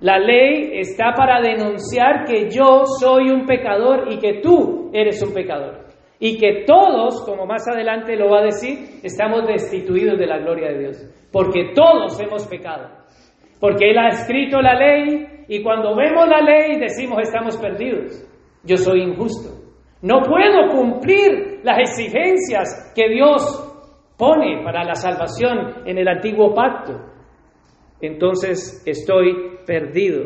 La ley está para denunciar que yo soy un pecador y que tú eres un pecador. Y que todos, como más adelante lo va a decir, estamos destituidos de la gloria de Dios. Porque todos hemos pecado. Porque Él ha escrito la ley y cuando vemos la ley decimos estamos perdidos. Yo soy injusto. No puedo cumplir las exigencias que Dios pone para la salvación en el antiguo pacto. Entonces estoy perdido.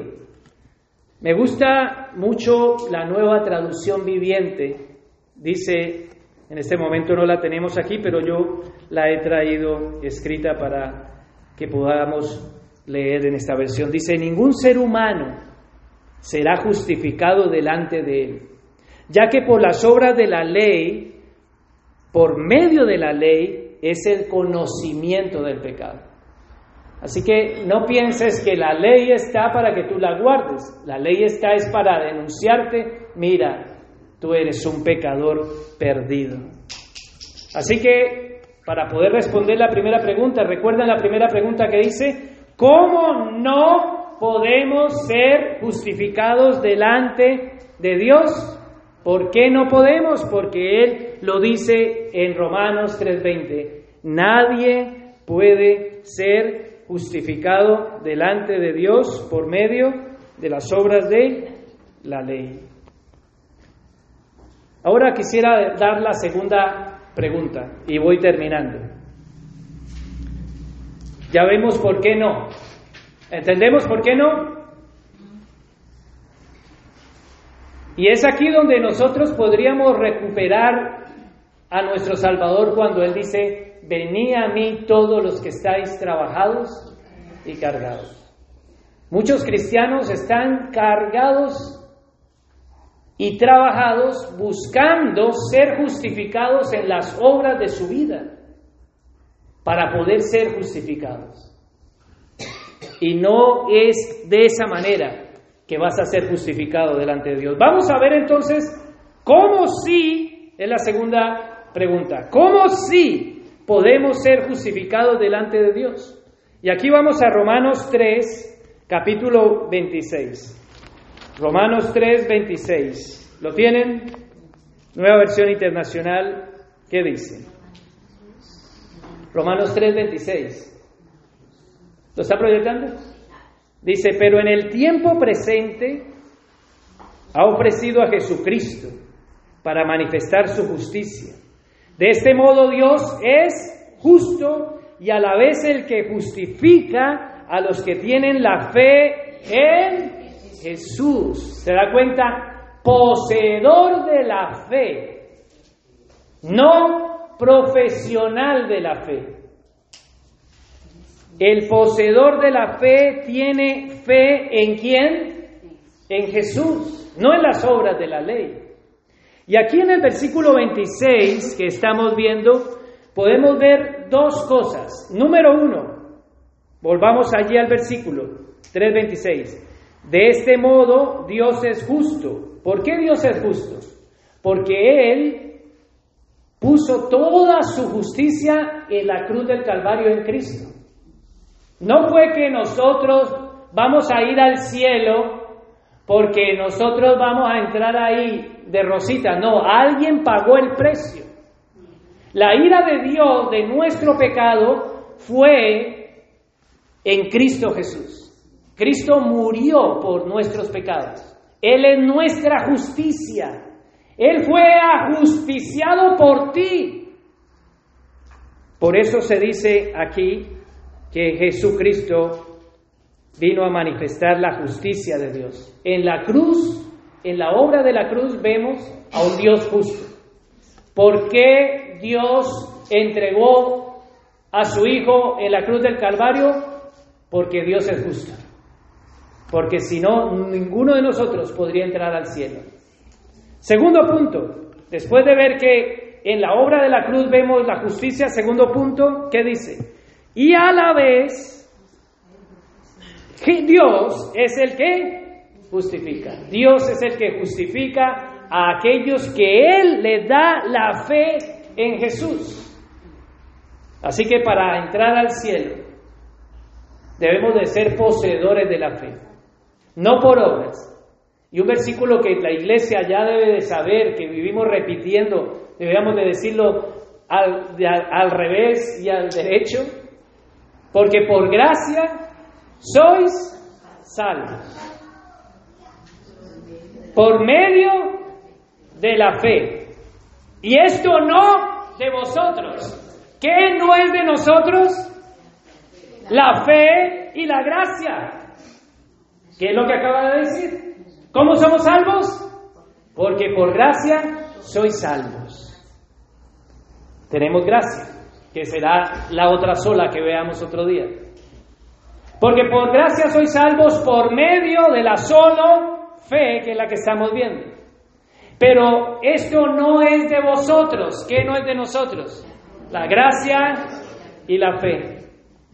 Me gusta mucho la nueva traducción viviente. Dice, en este momento no la tenemos aquí, pero yo la he traído escrita para que podamos leer en esta versión. Dice, ningún ser humano será justificado delante de él, ya que por las obras de la ley, por medio de la ley, es el conocimiento del pecado. Así que no pienses que la ley está para que tú la guardes. La ley está es para denunciarte, mira, tú eres un pecador perdido. Así que para poder responder la primera pregunta, recuerda la primera pregunta que dice, ¿Cómo no podemos ser justificados delante de Dios? ¿Por qué no podemos? Porque Él lo dice en Romanos 3:20. Nadie puede ser justificado delante de Dios por medio de las obras de la ley. Ahora quisiera dar la segunda pregunta y voy terminando. Ya vemos por qué no. ¿Entendemos por qué no? Y es aquí donde nosotros podríamos recuperar a nuestro Salvador cuando Él dice, venid a mí todos los que estáis trabajados y cargados. Muchos cristianos están cargados y trabajados buscando ser justificados en las obras de su vida para poder ser justificados. Y no es de esa manera que vas a ser justificado delante de Dios. Vamos a ver entonces cómo sí, es la segunda pregunta, cómo sí podemos ser justificados delante de Dios. Y aquí vamos a Romanos 3, capítulo 26. Romanos 3, 26. ¿Lo tienen? Nueva versión internacional. ¿Qué dice? Romanos 3:26. ¿Lo está proyectando? Dice, pero en el tiempo presente ha ofrecido a Jesucristo para manifestar su justicia. De este modo Dios es justo y a la vez el que justifica a los que tienen la fe en Jesús. ¿Se da cuenta? Poseedor de la fe. No profesional de la fe. El poseedor de la fe tiene fe en quién? En Jesús, no en las obras de la ley. Y aquí en el versículo 26 que estamos viendo, podemos ver dos cosas. Número uno, volvamos allí al versículo 3.26. De este modo, Dios es justo. ¿Por qué Dios es justo? Porque Él puso toda su justicia en la cruz del Calvario en Cristo. No fue que nosotros vamos a ir al cielo porque nosotros vamos a entrar ahí de rosita. No, alguien pagó el precio. La ira de Dios de nuestro pecado fue en Cristo Jesús. Cristo murió por nuestros pecados. Él es nuestra justicia. Él fue ajusticiado por ti. Por eso se dice aquí que Jesucristo vino a manifestar la justicia de Dios. En la cruz, en la obra de la cruz vemos a un Dios justo. ¿Por qué Dios entregó a su Hijo en la cruz del Calvario? Porque Dios es justo. Porque si no, ninguno de nosotros podría entrar al cielo. Segundo punto, después de ver que en la obra de la cruz vemos la justicia, segundo punto, ¿qué dice? Y a la vez, Dios es el que justifica. Dios es el que justifica a aquellos que Él le da la fe en Jesús. Así que para entrar al cielo debemos de ser poseedores de la fe, no por obras, y un versículo que la iglesia ya debe de saber, que vivimos repitiendo, deberíamos de decirlo al, al revés y al derecho, porque por gracia sois salvos. Por medio de la fe. Y esto no de vosotros. ¿Qué no es de nosotros? La fe y la gracia. ¿Qué es lo que acaba de decir? ¿Cómo somos salvos? Porque por gracia sois salvos. Tenemos gracia, que será la otra sola que veamos otro día. Porque por gracia sois salvos por medio de la solo fe que es la que estamos viendo. Pero esto no es de vosotros. ¿Qué no es de nosotros? La gracia y la fe.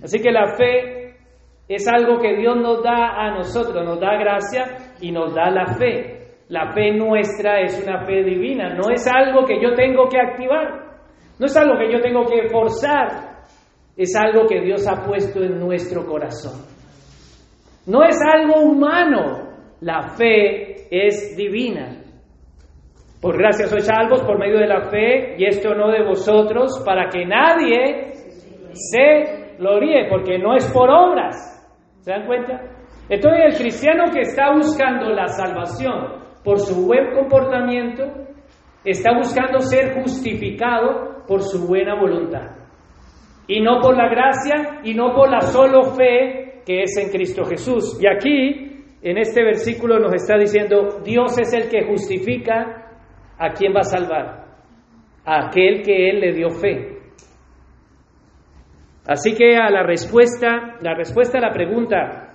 Así que la fe es algo que Dios nos da a nosotros, nos da gracia y nos da la fe. La fe nuestra es una fe divina, no es algo que yo tengo que activar, no es algo que yo tengo que forzar, es algo que Dios ha puesto en nuestro corazón. No es algo humano, la fe es divina. Por gracia sois salvos por medio de la fe, y esto no de vosotros, para que nadie se gloríe, porque no es por obras. ¿Se dan cuenta? Entonces el cristiano que está buscando la salvación por su buen comportamiento, está buscando ser justificado por su buena voluntad. Y no por la gracia y no por la solo fe que es en Cristo Jesús. Y aquí, en este versículo nos está diciendo, Dios es el que justifica a quien va a salvar, a aquel que Él le dio fe. Así que a la respuesta, la respuesta a la pregunta,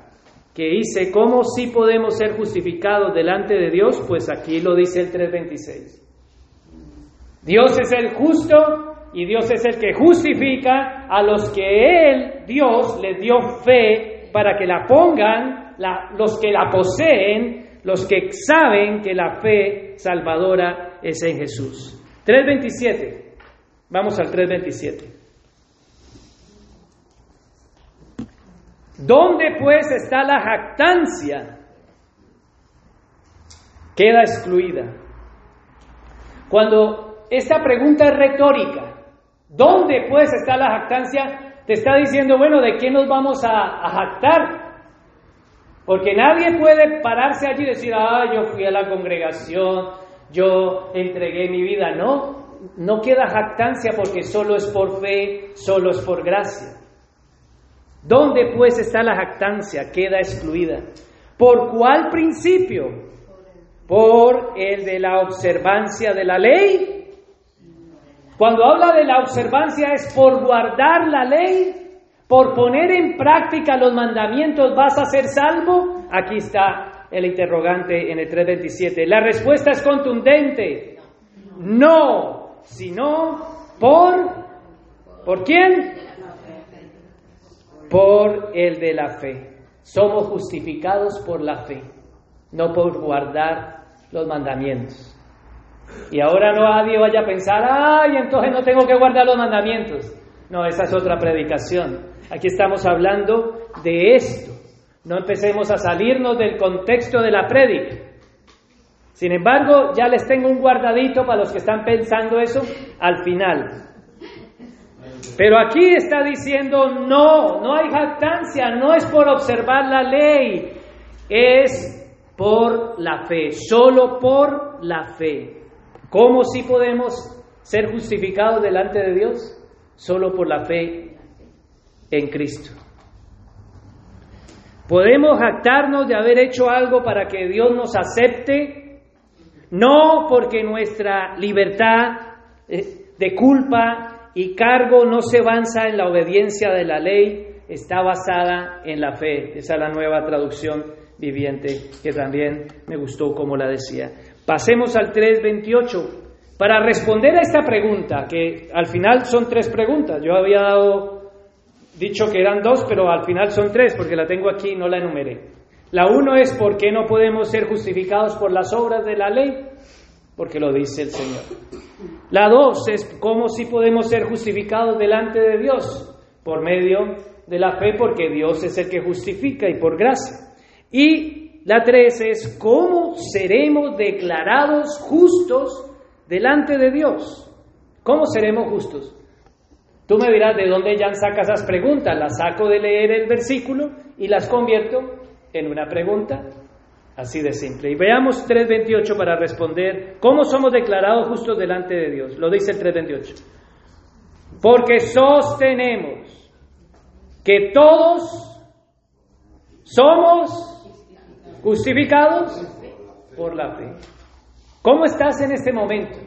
que dice cómo sí podemos ser justificados delante de Dios, pues aquí lo dice el 3.26. Dios es el justo y Dios es el que justifica a los que Él, Dios, les dio fe para que la pongan, los que la poseen, los que saben que la fe salvadora es en Jesús. 3.27. Vamos al 3.27. ¿Dónde pues está la jactancia? Queda excluida. Cuando esta pregunta es retórica, ¿dónde pues está la jactancia? Te está diciendo, bueno, ¿de qué nos vamos a, a jactar? Porque nadie puede pararse allí y decir, ah, yo fui a la congregación, yo entregué mi vida. No, no queda jactancia porque solo es por fe, solo es por gracia. ¿Dónde pues está la jactancia? Queda excluida. ¿Por cuál principio? Por el de la observancia de la ley. Cuando habla de la observancia es por guardar la ley, por poner en práctica los mandamientos, ¿vas a ser salvo? Aquí está el interrogante en el 327. La respuesta es contundente. No, sino por... ¿Por quién? Por el de la fe. somos justificados por la fe, no por guardar los mandamientos. Y ahora no nadie vaya a pensar, ay, entonces no tengo que guardar los mandamientos. No, esa es otra predicación. Aquí estamos hablando de esto. No empecemos a salirnos del contexto de la prédica. Sin embargo, ya les tengo un guardadito para los que están pensando eso al final. Pero aquí está diciendo, no, no hay jactancia, no es por observar la ley, es por la fe, solo por la fe. ¿Cómo si podemos ser justificados delante de Dios? Solo por la fe en Cristo. ¿Podemos jactarnos de haber hecho algo para que Dios nos acepte? No porque nuestra libertad eh, de culpa y cargo no se avanza en la obediencia de la ley, está basada en la fe. Esa es la nueva traducción viviente que también me gustó como la decía. Pasemos al 3.28. Para responder a esta pregunta, que al final son tres preguntas, yo había dado dicho que eran dos, pero al final son tres, porque la tengo aquí y no la enumeré. La uno es por qué no podemos ser justificados por las obras de la ley, porque lo dice el Señor. La dos es cómo sí podemos ser justificados delante de Dios, por medio de la fe, porque Dios es el que justifica y por gracia. Y la tres es cómo seremos declarados justos delante de Dios. ¿Cómo seremos justos? Tú me dirás de dónde ya sacas esas preguntas. Las saco de leer el versículo y las convierto en una pregunta así de simple. Y veamos 3.28 para responder cómo somos declarados justos delante de Dios. Lo dice el 3.28. Porque sostenemos que todos somos justificados por la fe. ¿Cómo estás en este momento?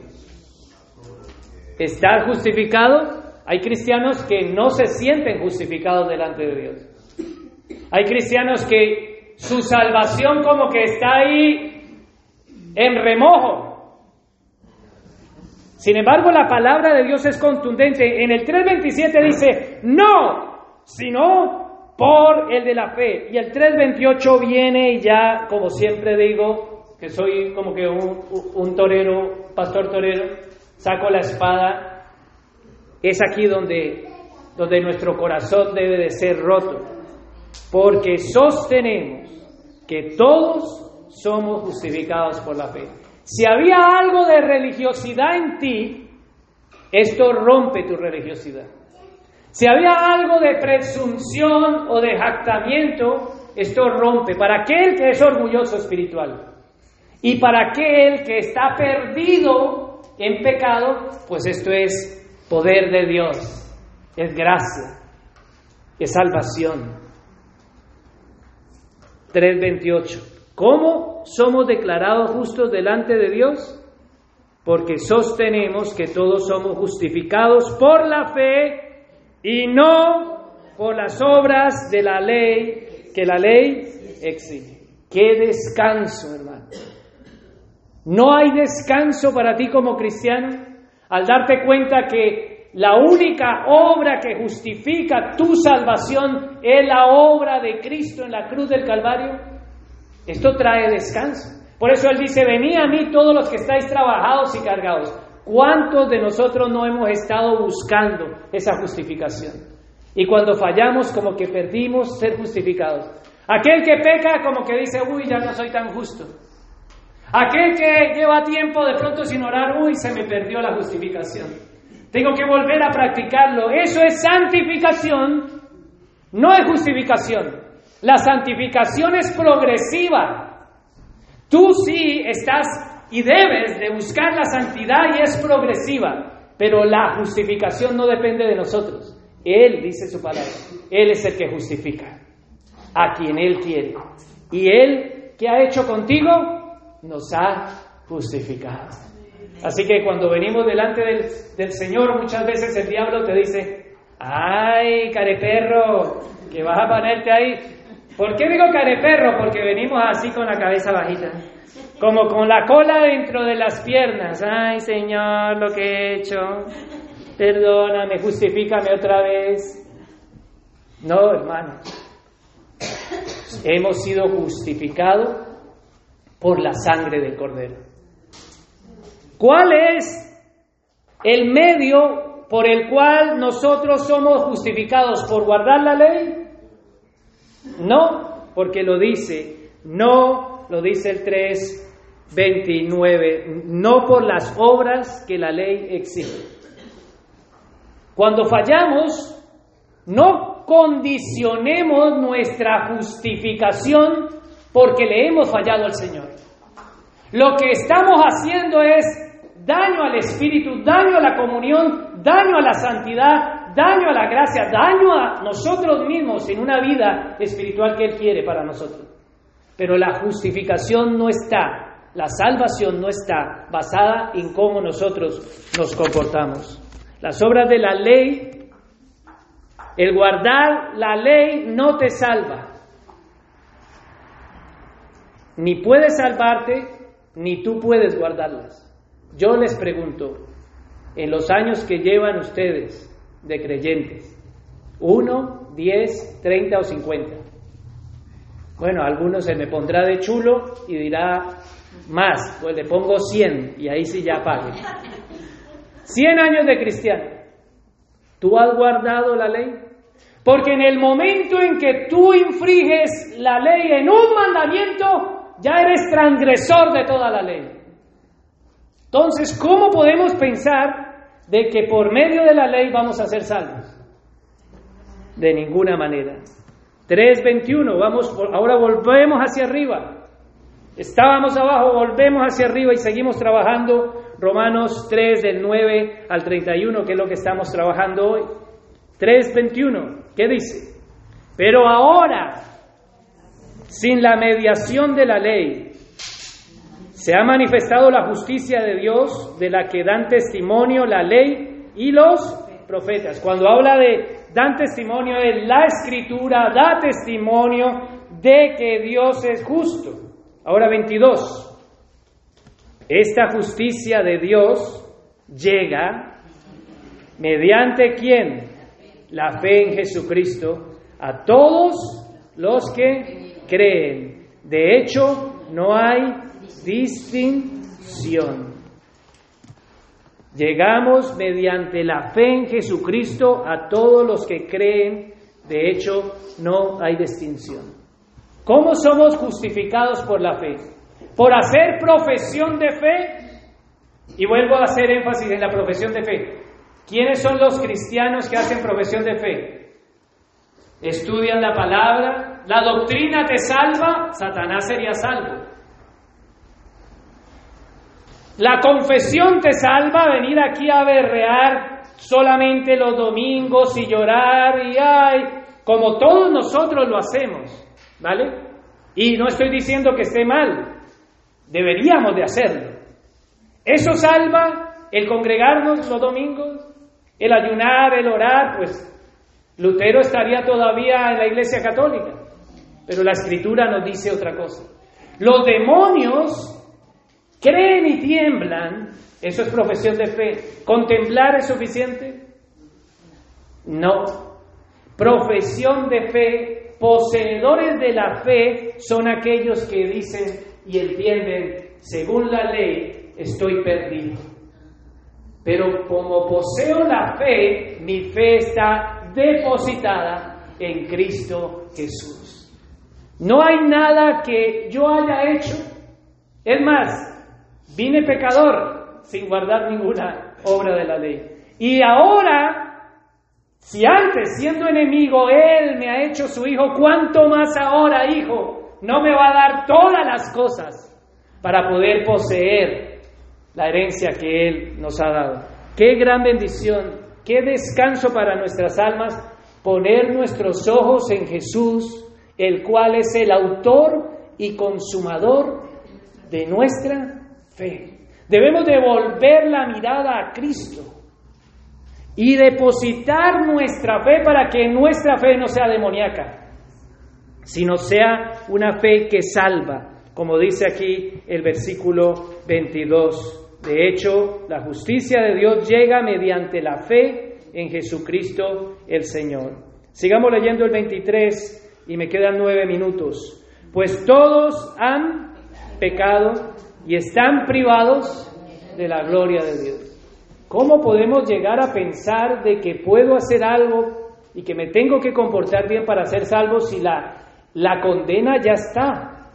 ¿Estás justificado? Hay cristianos que no se sienten justificados delante de Dios. Hay cristianos que su salvación como que está ahí en remojo. Sin embargo, la palabra de Dios es contundente. En el 3.27 dice, no, sino por el de la fe. Y el 3.28 viene y ya, como siempre digo, que soy como que un, torero, pastor torero, saco la espada es aquí donde, donde nuestro corazón debe de ser roto, porque sostenemos que todos somos justificados por la fe. Si había algo de religiosidad en ti, esto rompe tu religiosidad. Si había algo de presunción o de jactamiento, esto rompe para aquel que es orgulloso espiritual. Y para aquel que está perdido en pecado, pues esto es poder de Dios, es gracia, es salvación. 3.28. ¿Cómo somos declarados justos delante de Dios? Porque sostenemos que todos somos justificados por la fe y no por las obras de la ley que la ley exige. Qué descanso, hermano. No hay descanso para ti como cristiano al darte cuenta que la única obra que justifica tu salvación es la obra de Cristo en la cruz del Calvario, esto trae descanso. Por eso Él dice, venid a mí todos los que estáis trabajados y cargados. ¿Cuántos de nosotros no hemos estado buscando esa justificación? Y cuando fallamos, como que perdimos ser justificados. Aquel que peca, como que dice, uy, ya no soy tan justo. Aquel que lleva tiempo de pronto sin orar, uy, se me perdió la justificación. Tengo que volver a practicarlo. Eso es santificación, no es justificación. La santificación es progresiva. Tú sí estás y debes de buscar la santidad y es progresiva, pero la justificación no depende de nosotros. Él dice su palabra. Él es el que justifica a quien Él quiere. ¿Y Él qué ha hecho contigo? nos ha justificado. Así que cuando venimos delante del, Señor, muchas veces el diablo te dice, ay, careperro, que vas a ponerte ahí. ¿Por qué digo careperro? Porque venimos así con la cabeza bajita, como con la cola dentro de las piernas. Ay, Señor, lo que he hecho, perdóname, justifícame otra vez. No, hermano. hemos sido justificados por la sangre del Cordero. ¿Cuál es el medio por el cual nosotros somos justificados? ¿Por guardar la ley? No, porque lo dice, no, lo dice el 3, 29, no por las obras que la ley exige. Cuando fallamos, no condicionemos nuestra justificación porque le hemos fallado al Señor. Lo que estamos haciendo es daño al Espíritu, daño a la comunión, daño a la santidad, daño a la gracia, daño a nosotros mismos en una vida espiritual que Él quiere para nosotros. Pero la justificación no está, la salvación no está basada en cómo nosotros nos comportamos. Las obras de la ley, el guardar la ley no te salva. Ni puedes salvarte, ni tú puedes guardarlas. Yo les pregunto, en los años que llevan ustedes de creyentes, ¿uno, diez, treinta o cincuenta? Bueno, algunos se me pondrá de chulo y dirá más, pues le pongo cien y ahí sí ya pague. 100 años de cristiano. ¿Tú has guardado la ley? Porque en el momento en que tú infringes la ley en un mandamiento, ya eres transgresor de toda la ley. Entonces, ¿cómo podemos pensar de que por medio de la ley vamos a ser salvos? De ninguna manera. 3.21, vamos, ahora volvemos hacia arriba. Estábamos abajo, volvemos hacia arriba y seguimos trabajando Romanos 3 del 9 al 31, que es lo que estamos trabajando hoy. 3.21, ¿qué dice? Pero ahora, sin la mediación de la ley, se ha manifestado la justicia de Dios de la que dan testimonio la ley y los profetas. Cuando habla de dan testimonio de la escritura, da testimonio de que Dios es justo. Ahora 22. Esta justicia de Dios llega mediante quién? La fe en Jesucristo a todos los que creen. De hecho, no hay distinción. Llegamos mediante la fe en Jesucristo a todos los que creen. De hecho, no hay distinción. ¿Cómo somos justificados por la fe? por hacer profesión de fe, y vuelvo a hacer énfasis en la profesión de fe. ¿Quiénes son los cristianos que hacen profesión de fe? Estudian la palabra, la doctrina te salva, Satanás sería salvo. La confesión te salva, venir aquí a berrear solamente los domingos y llorar y ay, como todos nosotros lo hacemos, ¿vale? Y no estoy diciendo que esté mal, Deberíamos de hacerlo. Eso salva el congregarnos los domingos, el ayunar, el orar, pues Lutero estaría todavía en la iglesia católica, pero la escritura nos dice otra cosa. Los demonios creen y tiemblan, eso es profesión de fe. ¿Contemplar es suficiente? No. Profesión de fe, poseedores de la fe son aquellos que dicen, y entienden, según la ley, estoy perdido. Pero como poseo la fe, mi fe está depositada en Cristo Jesús. No hay nada que yo haya hecho. Es más, vine pecador sin guardar ninguna obra de la ley. Y ahora, si antes siendo enemigo Él me ha hecho su hijo, ¿cuánto más ahora, hijo? no me va a dar todas las cosas para poder poseer la herencia que Él nos ha dado. Qué gran bendición, qué descanso para nuestras almas poner nuestros ojos en Jesús, el cual es el autor y consumador de nuestra fe. Debemos devolver la mirada a Cristo y depositar nuestra fe para que nuestra fe no sea demoníaca, sino sea una fe que salva, como dice aquí el versículo 22. De hecho, la justicia de Dios llega mediante la fe en Jesucristo el Señor. Sigamos leyendo el 23 y me quedan nueve minutos. Pues todos han pecado y están privados de la gloria de Dios. ¿Cómo podemos llegar a pensar de que puedo hacer algo y que me tengo que comportar bien para ser salvo si la, la condena ya está?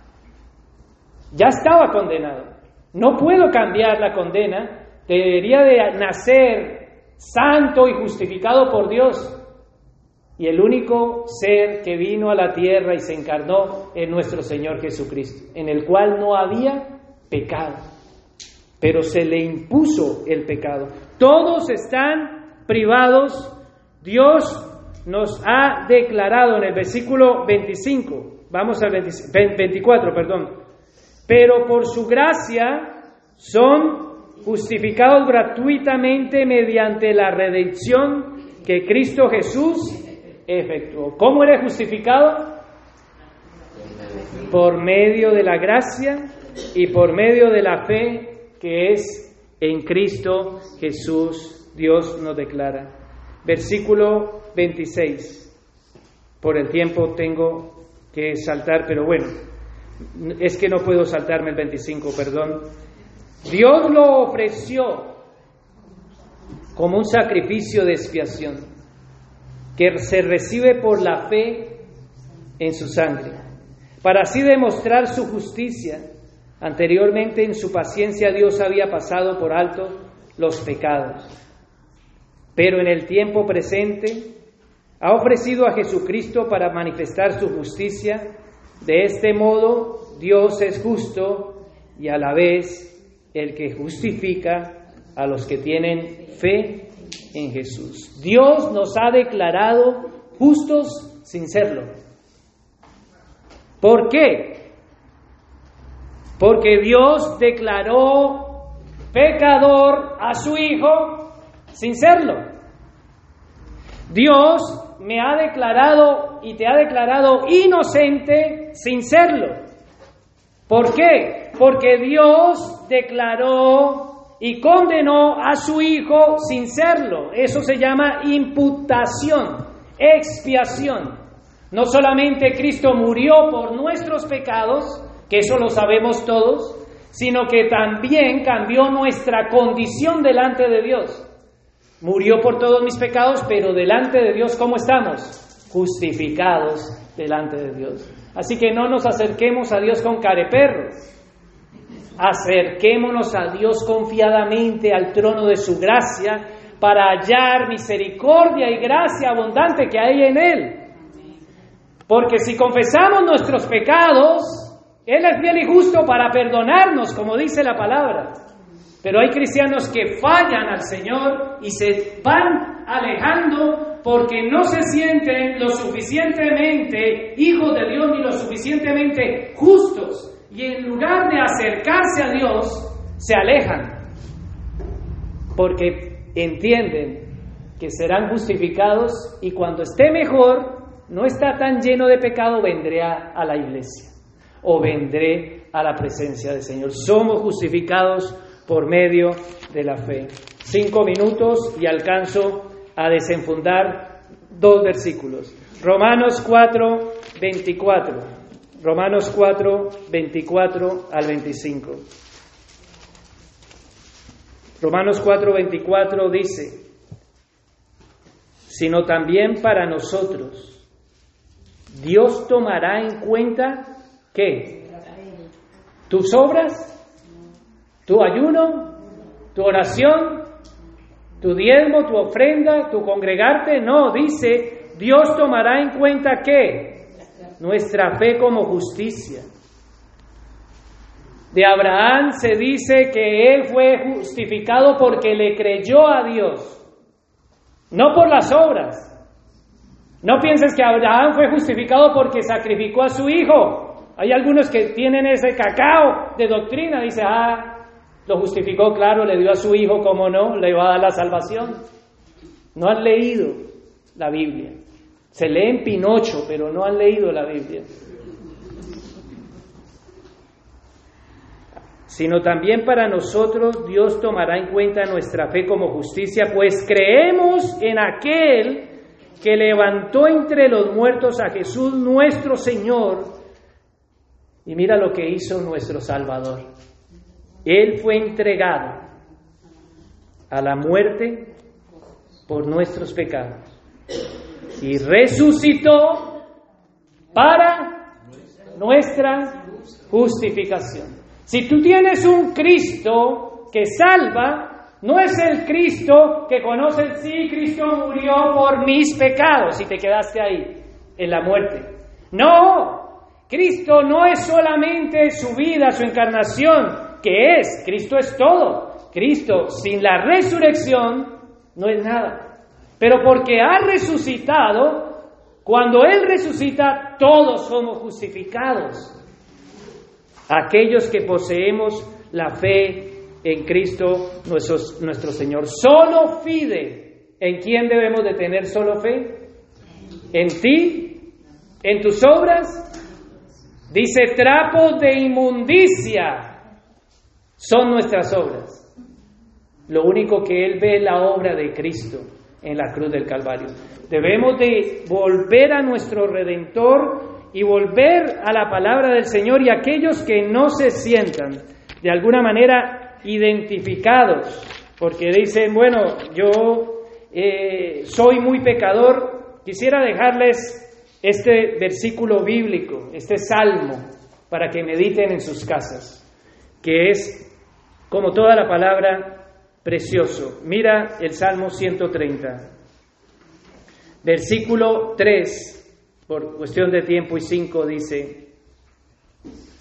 Ya estaba condenado. No puedo cambiar la condena. Debería de nacer santo y justificado por Dios. Y el único ser que vino a la tierra y se encarnó es nuestro Señor Jesucristo, en el cual no había pecado, pero se le impuso el pecado. Todos están privados. Dios nos ha declarado en el versículo 25, vamos al 24, perdón, pero por su gracia son justificados gratuitamente mediante la redención que Cristo Jesús efectuó. ¿Cómo eres justificado? Por medio de la gracia y por medio de la fe que es en Cristo Jesús, Dios nos declara. Versículo 26. Por el tiempo tengo que saltar, pero bueno, es que no puedo saltarme el 25, perdón. Dios lo ofreció como un sacrificio de expiación que se recibe por la fe en su sangre, para así demostrar su justicia. Anteriormente en su paciencia Dios había pasado por alto los pecados, pero en el tiempo presente ha ofrecido a Jesucristo para manifestar su justicia. De este modo Dios es justo y a la vez el que justifica a los que tienen fe en Jesús. Dios nos ha declarado justos sin serlo. ¿Por qué? Porque Dios declaró pecador a su Hijo sin serlo. Dios me ha declarado y te ha declarado inocente sin serlo. ¿Por qué? Porque Dios declaró y condenó a su hijo sin serlo. Eso se llama imputación, expiación. No solamente Cristo murió por nuestros pecados, que eso lo sabemos todos, sino que también cambió nuestra condición delante de Dios. Murió por todos mis pecados, pero delante de Dios, ¿cómo estamos? Justificados delante de Dios. Así que no nos acerquemos a Dios con careperros. Acerquémonos a Dios confiadamente al trono de su gracia para hallar misericordia y gracia abundante que hay en Él. Porque si confesamos nuestros pecados, Él es fiel y justo para perdonarnos, como dice la palabra. Pero hay cristianos que fallan al Señor y se van alejando porque no se sienten lo suficientemente hijos de Dios ni lo suficientemente justos. Y en lugar de acercarse a Dios, se alejan, porque entienden que serán justificados y cuando esté mejor, no está tan lleno de pecado, vendré a, la iglesia o vendré a la presencia del Señor. Somos justificados por medio de la fe. Cinco minutos y alcanzo a desenfundar dos versículos. Romanos 4, 24. Romanos 4, 24 al 25. Romanos 4, 24 dice, sino también para nosotros, Dios tomará en cuenta qué? Tus obras, tu ayuno, tu oración, tu diezmo, tu ofrenda, tu congregarte. No, dice, Dios tomará en cuenta qué? nuestra fe como justicia. De Abraham se dice que él fue justificado porque le creyó a Dios, no por las obras. No pienses que Abraham fue justificado porque sacrificó a su hijo. Hay algunos que tienen ese cacao de doctrina, dice, ah, lo justificó, claro, le dio a su hijo, como no, le va a dar la salvación. No han leído la Biblia. Se leen Pinocho, pero no han leído la Biblia. Sino también para nosotros Dios tomará en cuenta nuestra fe como justicia, pues creemos en aquel que levantó entre los muertos a Jesús nuestro Señor. Y mira lo que hizo nuestro Salvador. Él fue entregado a la muerte por nuestros pecados y resucitó para nuestra justificación. Si tú tienes un Cristo que salva, no es el Cristo que conoces, sí, Cristo murió por mis pecados y te quedaste ahí, en la muerte. No, Cristo no es solamente su vida, su encarnación, que es, Cristo es todo. Cristo sin la resurrección no es nada. Pero porque ha resucitado, cuando Él resucita, todos somos justificados. Aquellos que poseemos la fe en Cristo nuestro, Señor. Solo fide. ¿En quién debemos de tener solo fe? ¿En ti? ¿En tus obras? Dice, trapos de inmundicia son nuestras obras. Lo único que Él ve es la obra de Cristo en la cruz del Calvario. Debemos de volver a nuestro Redentor y volver a la palabra del Señor y aquellos que no se sientan de alguna manera identificados, porque dicen, bueno, yo eh, soy muy pecador, quisiera dejarles este versículo bíblico, este salmo, para que mediten en sus casas, que es, como toda la palabra, precioso. Mira el Salmo 130, versículo 3, por cuestión de tiempo y 5 dice,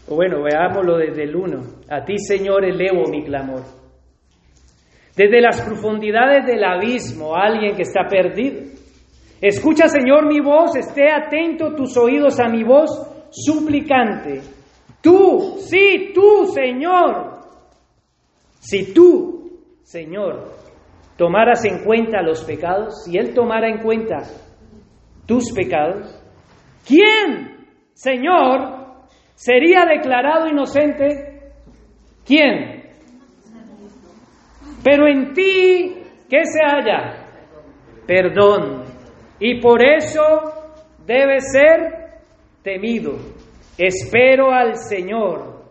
o bueno, veámoslo desde el 1. A ti, Señor, elevo mi clamor. Desde las profundidades del abismo, alguien que está perdido. Escucha, Señor, mi voz, esté atento tus oídos a mi voz suplicante. Tú, sí, tú, Señor. Si tú, Señor, tomaras en cuenta los pecados, si Él tomara en cuenta tus pecados, ¿quién, Señor, ¿Sería declarado inocente? ¿Quién? Pero en ti, ¿qué se halla? Perdón. Y por eso debe ser temido. Espero al Señor.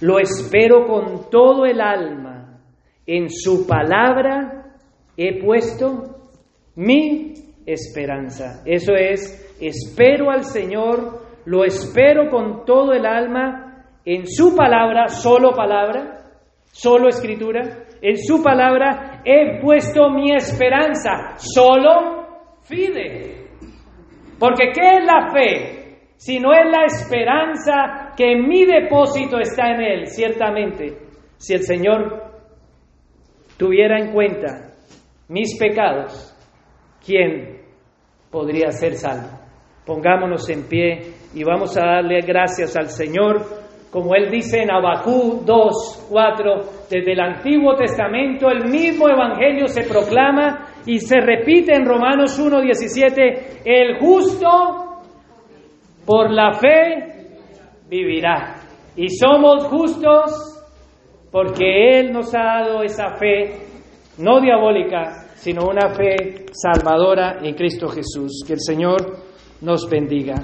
Lo espero con todo el alma. En su palabra he puesto mi esperanza. Eso es, espero al Señor lo espero con todo el alma en su palabra, solo palabra, solo escritura. En su palabra he puesto mi esperanza, solo fide. Porque ¿qué es la fe? Si no es la esperanza que mi depósito está en Él, ciertamente. Si el Señor tuviera en cuenta mis pecados, ¿quién podría ser salvo? Pongámonos en pie y vamos a darle gracias al Señor, como Él dice en Abacú 2, 4, desde el Antiguo Testamento el mismo Evangelio se proclama y se repite en Romanos 1, 17, el justo por la fe vivirá. Y somos justos porque Él nos ha dado esa fe, no diabólica, sino una fe salvadora en Cristo Jesús. Que el Señor nos bendiga.